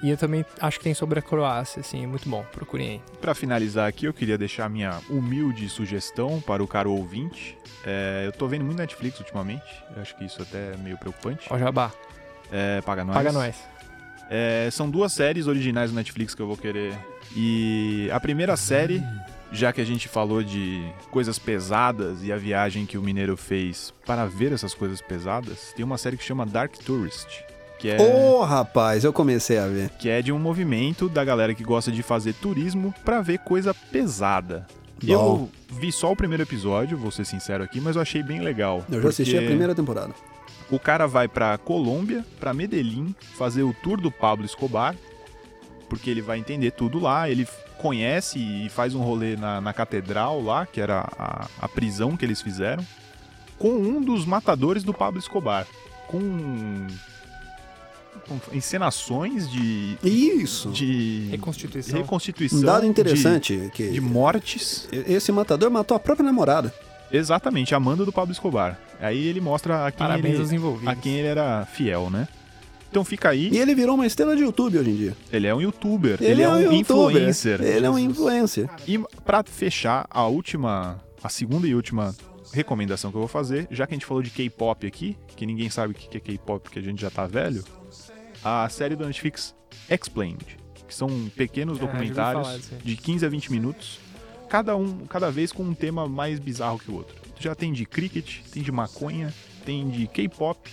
E eu também acho que tem sobre a Croácia, assim, é muito bom, procurem aí. Para finalizar aqui, eu queria deixar minha humilde sugestão para o caro ouvinte. É, eu tô vendo muito Netflix ultimamente, eu acho que isso até é meio preocupante. Ó, Jabá, É, paga nós. paga nós. É, são duas séries originais do Netflix que eu vou querer. E a primeira série, já que a gente falou de coisas pesadas e a viagem que o Mineiro fez para ver essas coisas pesadas, tem uma série que chama Dark Tourist, que é, Ô, rapaz, eu comecei a ver. que é de um movimento da galera que gosta de fazer turismo para ver coisa pesada. Bom. Eu vi só o primeiro episódio, vou ser sincero aqui, mas eu achei bem legal. Eu já assisti a porque- primeira temporada. O cara vai pra Colômbia, pra Medellín, fazer o tour do Pablo Escobar, porque ele vai entender tudo lá. Ele conhece e faz um rolê na, na catedral lá, que era a, a prisão que eles fizeram, com um dos matadores do Pablo Escobar. Com, com encenações de, Isso. de Reconstituição. reconstituição. Um dado de- interessante que de mortes. esse matador matou a própria namorada. Exatamente, a Amanda do Pablo Escobar. Aí ele mostra a quem, Parabéns ele, envolvidos. a quem ele era fiel, né? Então fica aí, E ele virou uma estrela de YouTube hoje em dia. ele é um youtuber, ele, é um youtuber. influencer. Ele é um influencer. E pra fechar, a última, a segunda e última recomendação que eu vou fazer, já que a gente falou de K-pop aqui, que ninguém sabe o que é K-pop porque a gente já tá velho, a série do Netflix Explained, que são pequenos ouvi documentários de 15 a 20 minutos, cada um, cada vez com um tema mais bizarro que o outro. Já tem de cricket, tem de maconha, tem de K-pop,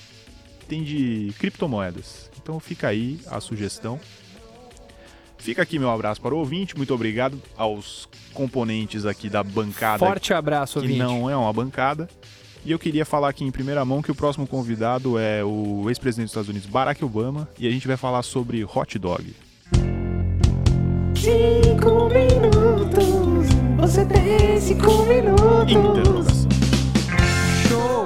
tem de criptomoedas. Então fica aí a sugestão. Fica aqui meu abraço para o ouvinte, muito obrigado aos componentes aqui da bancada Forte abraço, que ouvinte. não é uma bancada. E eu queria falar aqui em primeira mão que o próximo convidado é o ex-presidente dos Estados Unidos, Barack Obama, e a gente vai falar sobre hot dog. Cinco minutos, você tem cinco minutos. Interrogação. Show.